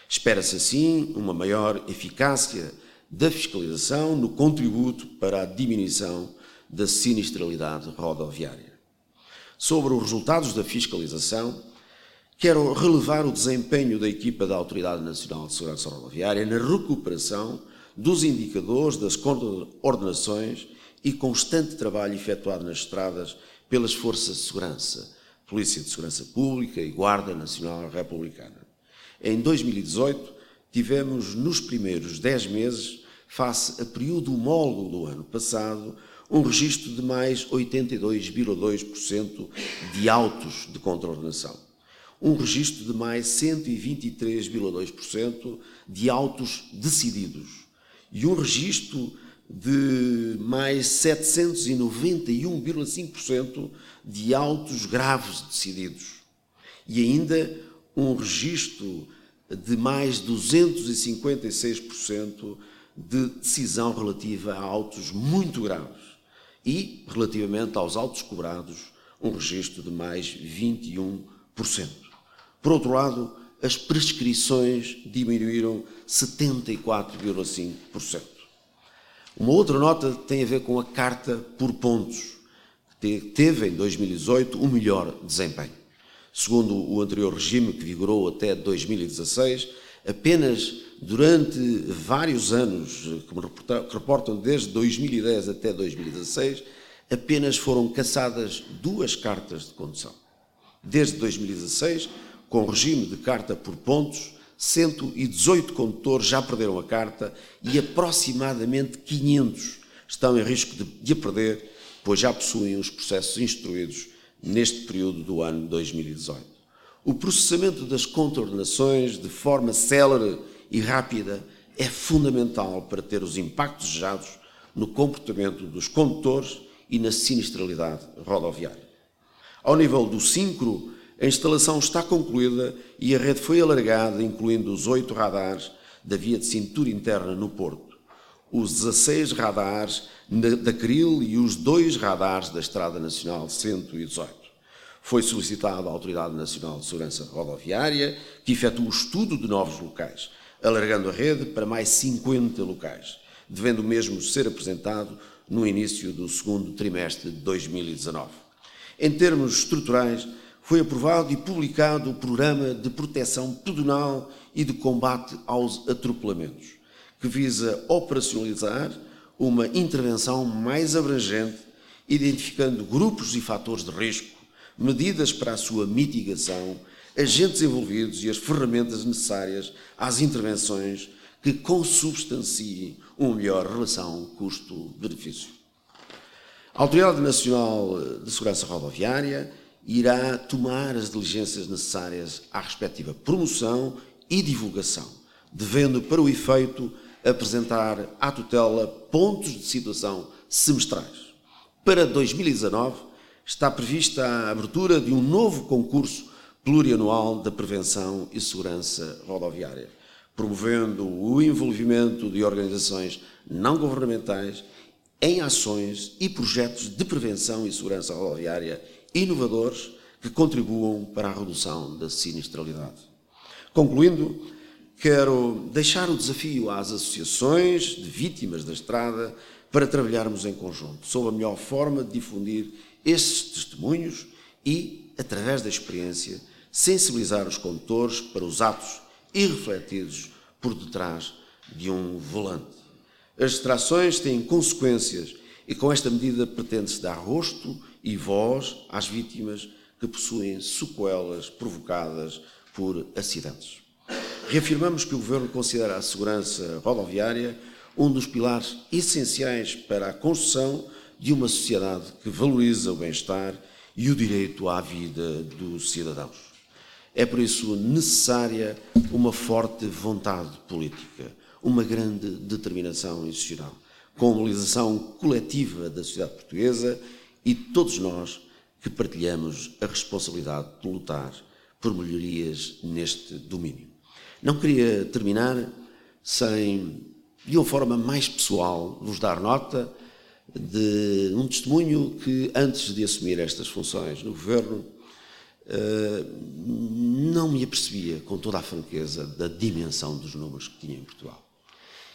Speaker 9: Espera-se assim uma maior eficácia da fiscalização no contributo para a diminuição da sinistralidade rodoviária. Sobre os resultados da fiscalização, quero relevar o desempenho da equipa da Autoridade Nacional de Segurança Rodoviária na recuperação dos indicadores das ordenações e constante trabalho efetuado nas estradas pelas forças de segurança, Polícia de Segurança Pública e Guarda Nacional Republicana. Em 2018, tivemos nos primeiros 10 meses, face a período homólogo do ano passado, um registro de mais 82,2% de autos de contraordenação. Um registro de mais 123,2% de autos decididos. E um registro de mais 791,5% de autos graves decididos. E ainda um registro de mais 256% de decisão relativa a autos muito graves e, relativamente aos autos cobrados, um registro de mais 21%. Por outro lado, as prescrições diminuíram 74,5%. Uma outra nota tem a ver com a carta por pontos, que teve em 2018 o melhor desempenho. Segundo o anterior regime, que vigorou até 2016, apenas durante vários anos, que reportam desde 2010 até 2016, apenas foram cassadas duas cartas de condução. Desde 2016, com o regime de carta por pontos, 118 condutores já perderam a carta e aproximadamente 500 estão em risco de, de a perder, pois já possuem os processos instruídos neste período do ano 2018. O processamento das contraordenações de forma célere e rápida é fundamental para ter os impactos desejados no comportamento dos condutores e na sinistralidade rodoviária. Ao nível do SINCRO, a instalação está concluída e a rede foi alargada, incluindo os oito radares da via de cintura interna no Porto, os 16 radares da Cril e os dois radares da Estrada Nacional 118. Foi solicitado à Autoridade Nacional de Segurança Rodoviária que efetue o estudo de novos locais, alargando a rede para mais 50 locais, devendo mesmo ser apresentado no início do segundo trimestre de 2019. Em termos estruturais, foi aprovado e publicado o Programa de Proteção Pedonal e de Combate aos Atropelamentos, que visa operacionalizar uma intervenção mais abrangente, identificando grupos e fatores de risco, medidas para a sua mitigação agentes envolvidos e as ferramentas necessárias às intervenções que consubstanciem uma melhor relação custo-benefício. A Autoridade Nacional de Segurança Rodoviária irá tomar as diligências necessárias à respectiva promoção e divulgação, devendo, para o efeito, apresentar à tutela pontos de situação semestrais. Para 2019, está prevista a abertura de um novo concurso plurianual da prevenção e segurança rodoviária, promovendo o envolvimento de organizações não governamentais em ações e projetos de prevenção e segurança rodoviária inovadores que contribuam para a redução da sinistralidade. Concluindo, quero deixar o desafio às associações de vítimas da estrada para trabalharmos em conjunto sobre a melhor forma de difundir esses testemunhos e, através da experiência, sensibilizar os condutores para os atos irrefletidos por detrás de um volante. As distrações têm consequências e com esta medida pretende-se dar rosto e voz às vítimas que possuem sequelas provocadas por acidentes. Reafirmamos que o Governo considera a segurança rodoviária um dos pilares essenciais para a construção de uma sociedade que valoriza o bem-estar e o direito à vida dos cidadãos. É por isso necessária uma forte vontade política, uma grande determinação institucional, com a mobilização coletiva da sociedade portuguesa e todos nós que partilhamos a responsabilidade de lutar por melhorias neste domínio. Não queria terminar sem, de uma forma mais pessoal, vos dar nota de um testemunho que, antes de assumir estas funções no governo, eh, não me apercebia, com toda a franqueza, da dimensão dos números que tinha em Portugal.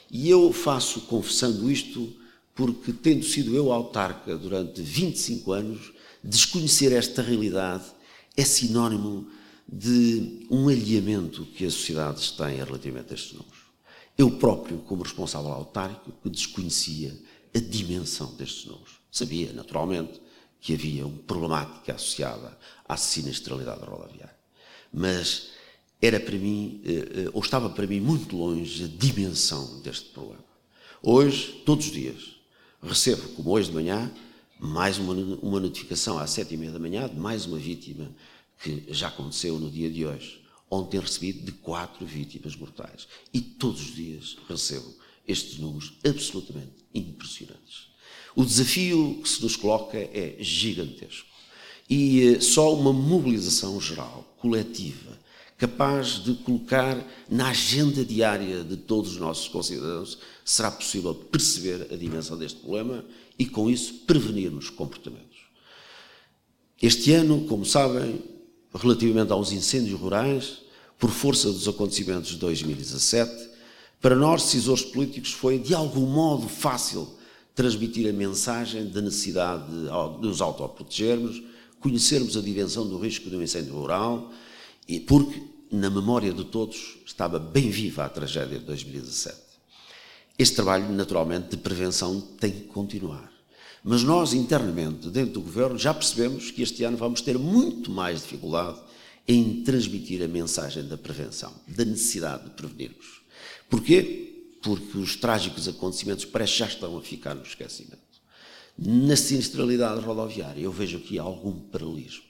Speaker 9: E eu faço confessando isto porque, tendo sido eu autarca durante 25 anos, desconhecer esta realidade é sinónimo de um alheamento que as sociedades têm relativamente a estes números. Eu próprio, como responsável autárquico, desconhecia a dimensão destes números. Sabia, naturalmente, que havia uma problemática associada à sinistralidade rodoviária. Mas era para mim, eh, eh, ou estava para mim muito longe a dimensão deste problema. Hoje, todos os dias, recebo, como hoje de manhã, mais uma, uma notificação às sete e meia da manhã de mais uma vítima que já aconteceu no dia de hoje. Ontem recebi de quatro vítimas mortais. E todos os dias recebo estes números absolutamente impressionantes. O desafio que se nos coloca é gigantesco. E eh, só uma mobilização geral, coletiva, capaz de colocar na agenda diária de todos os nossos concidadãos, será possível perceber a dimensão deste problema e, com isso, prevenirmos comportamentos. Este ano, como sabem, relativamente aos incêndios rurais, por força dos acontecimentos de 2017, para nós, decisores políticos, foi de algum modo fácil transmitir a mensagem da necessidade de nos autoprotegermos, conhecermos a dimensão do risco de um incêndio rural, e porque na memória de todos estava bem viva a tragédia de 2017. Este trabalho, naturalmente, de prevenção tem que continuar. Mas nós, internamente, dentro do governo, já percebemos que este ano vamos ter muito mais dificuldade em transmitir a mensagem da prevenção, da necessidade de prevenirmos. Porquê? Porque os trágicos acontecimentos parece já estão a ficar no esquecimento. Na sinistralidade rodoviária, eu vejo aqui algum paralelismo.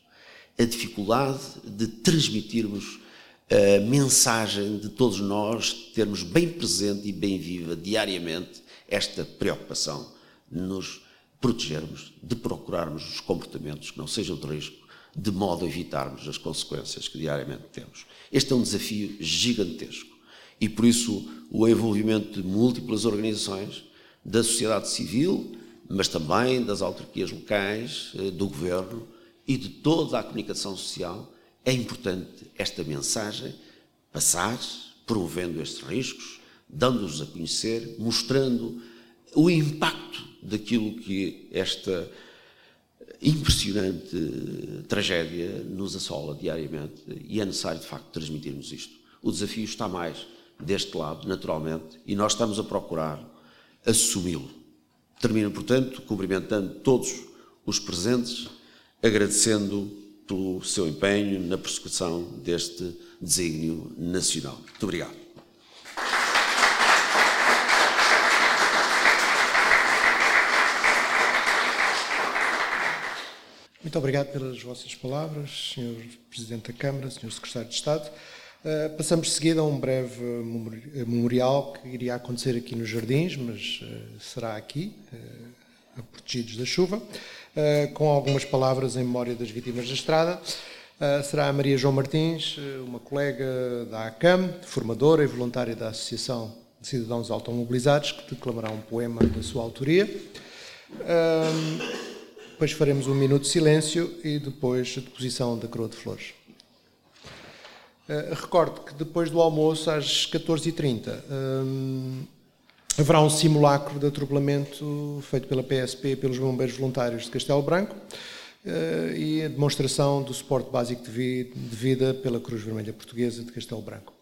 Speaker 9: A dificuldade de transmitirmos a mensagem de todos nós termos bem presente e bem viva diariamente esta preocupação de nos protegermos, de procurarmos os comportamentos que não sejam de risco, de modo a evitarmos as consequências que diariamente temos. Este é um desafio gigantesco e por isso o envolvimento de múltiplas organizações da sociedade civil, mas também das autarquias locais, eh, do governo e de toda a comunicação social, é importante esta mensagem passar, promovendo estes riscos, dando-os a conhecer, mostrando o impacto daquilo que esta impressionante tragédia nos assola diariamente e é necessário, de facto, transmitirmos isto. O desafio está mais deste lado, naturalmente, e nós estamos a procurar assumi-lo. Termino, portanto, cumprimentando todos os presentes, agradecendo pelo seu empenho na persecução deste desígnio nacional. Muito obrigado.
Speaker 3: Muito obrigado pelas vossas palavras, Sr. Presidente da Câmara, Sr. Secretário de Estado. Uh, passamos de seguida a um breve memorial que iria acontecer aqui nos Jardins, mas uh, será aqui, uh, protegidos da chuva, com algumas palavras em memória das vítimas da estrada. será a Maria João Martins, uma colega da ACAM, formadora e voluntária da Associação de Cidadãos Automobilizados, que declamará um poema da sua autoria. Depois faremos um minuto de silêncio e depois a deposição da coroa de flores. Recordo que depois do almoço, às 14h30, um, haverá um simulacro de atropelamento feito pela PSP e pelos bombeiros voluntários de Castelo Branco uh, e a demonstração do suporte básico de vida pela Cruz Vermelha Portuguesa de Castelo Branco.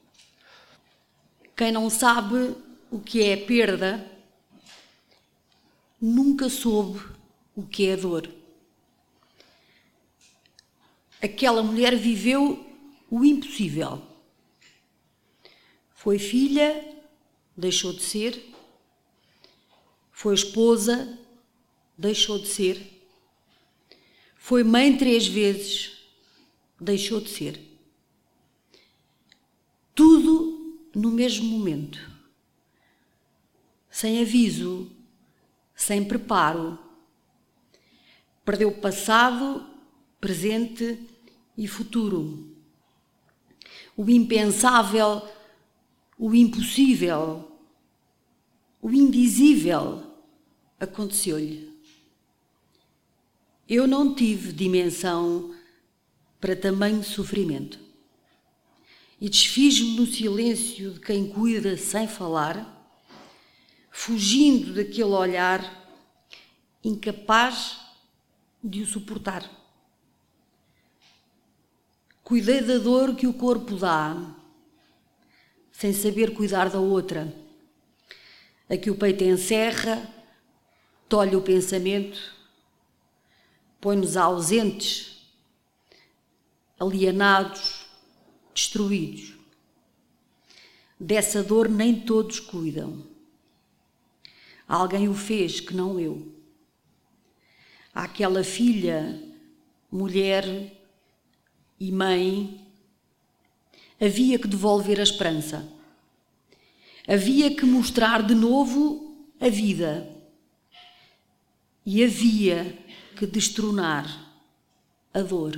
Speaker 10: Quem não sabe o que é perda, nunca soube o que é dor. Aquela mulher viveu o impossível. Foi filha, deixou de ser. Foi esposa, deixou de ser. Foi mãe três vezes, deixou de ser. Tudo no mesmo momento. Sem aviso, sem preparo. Perdeu passado, presente e futuro. O impensável, o impossível, o indizível aconteceu-lhe. Eu não tive dimensão para tamanho sofrimento. E desfiz-me no silêncio de quem cuida sem falar, fugindo daquele olhar incapaz de o suportar. Cuidei da dor que o corpo dá, sem saber cuidar da outra, a que o peito encerra, tolhe o pensamento, põe-nos ausentes, alienados, destruídos. Dessa dor nem todos cuidam. Alguém o fez que não eu. Aquela filha, mulher e mãe, havia que devolver a esperança. Havia que mostrar de novo a vida. E havia que destronar a dor.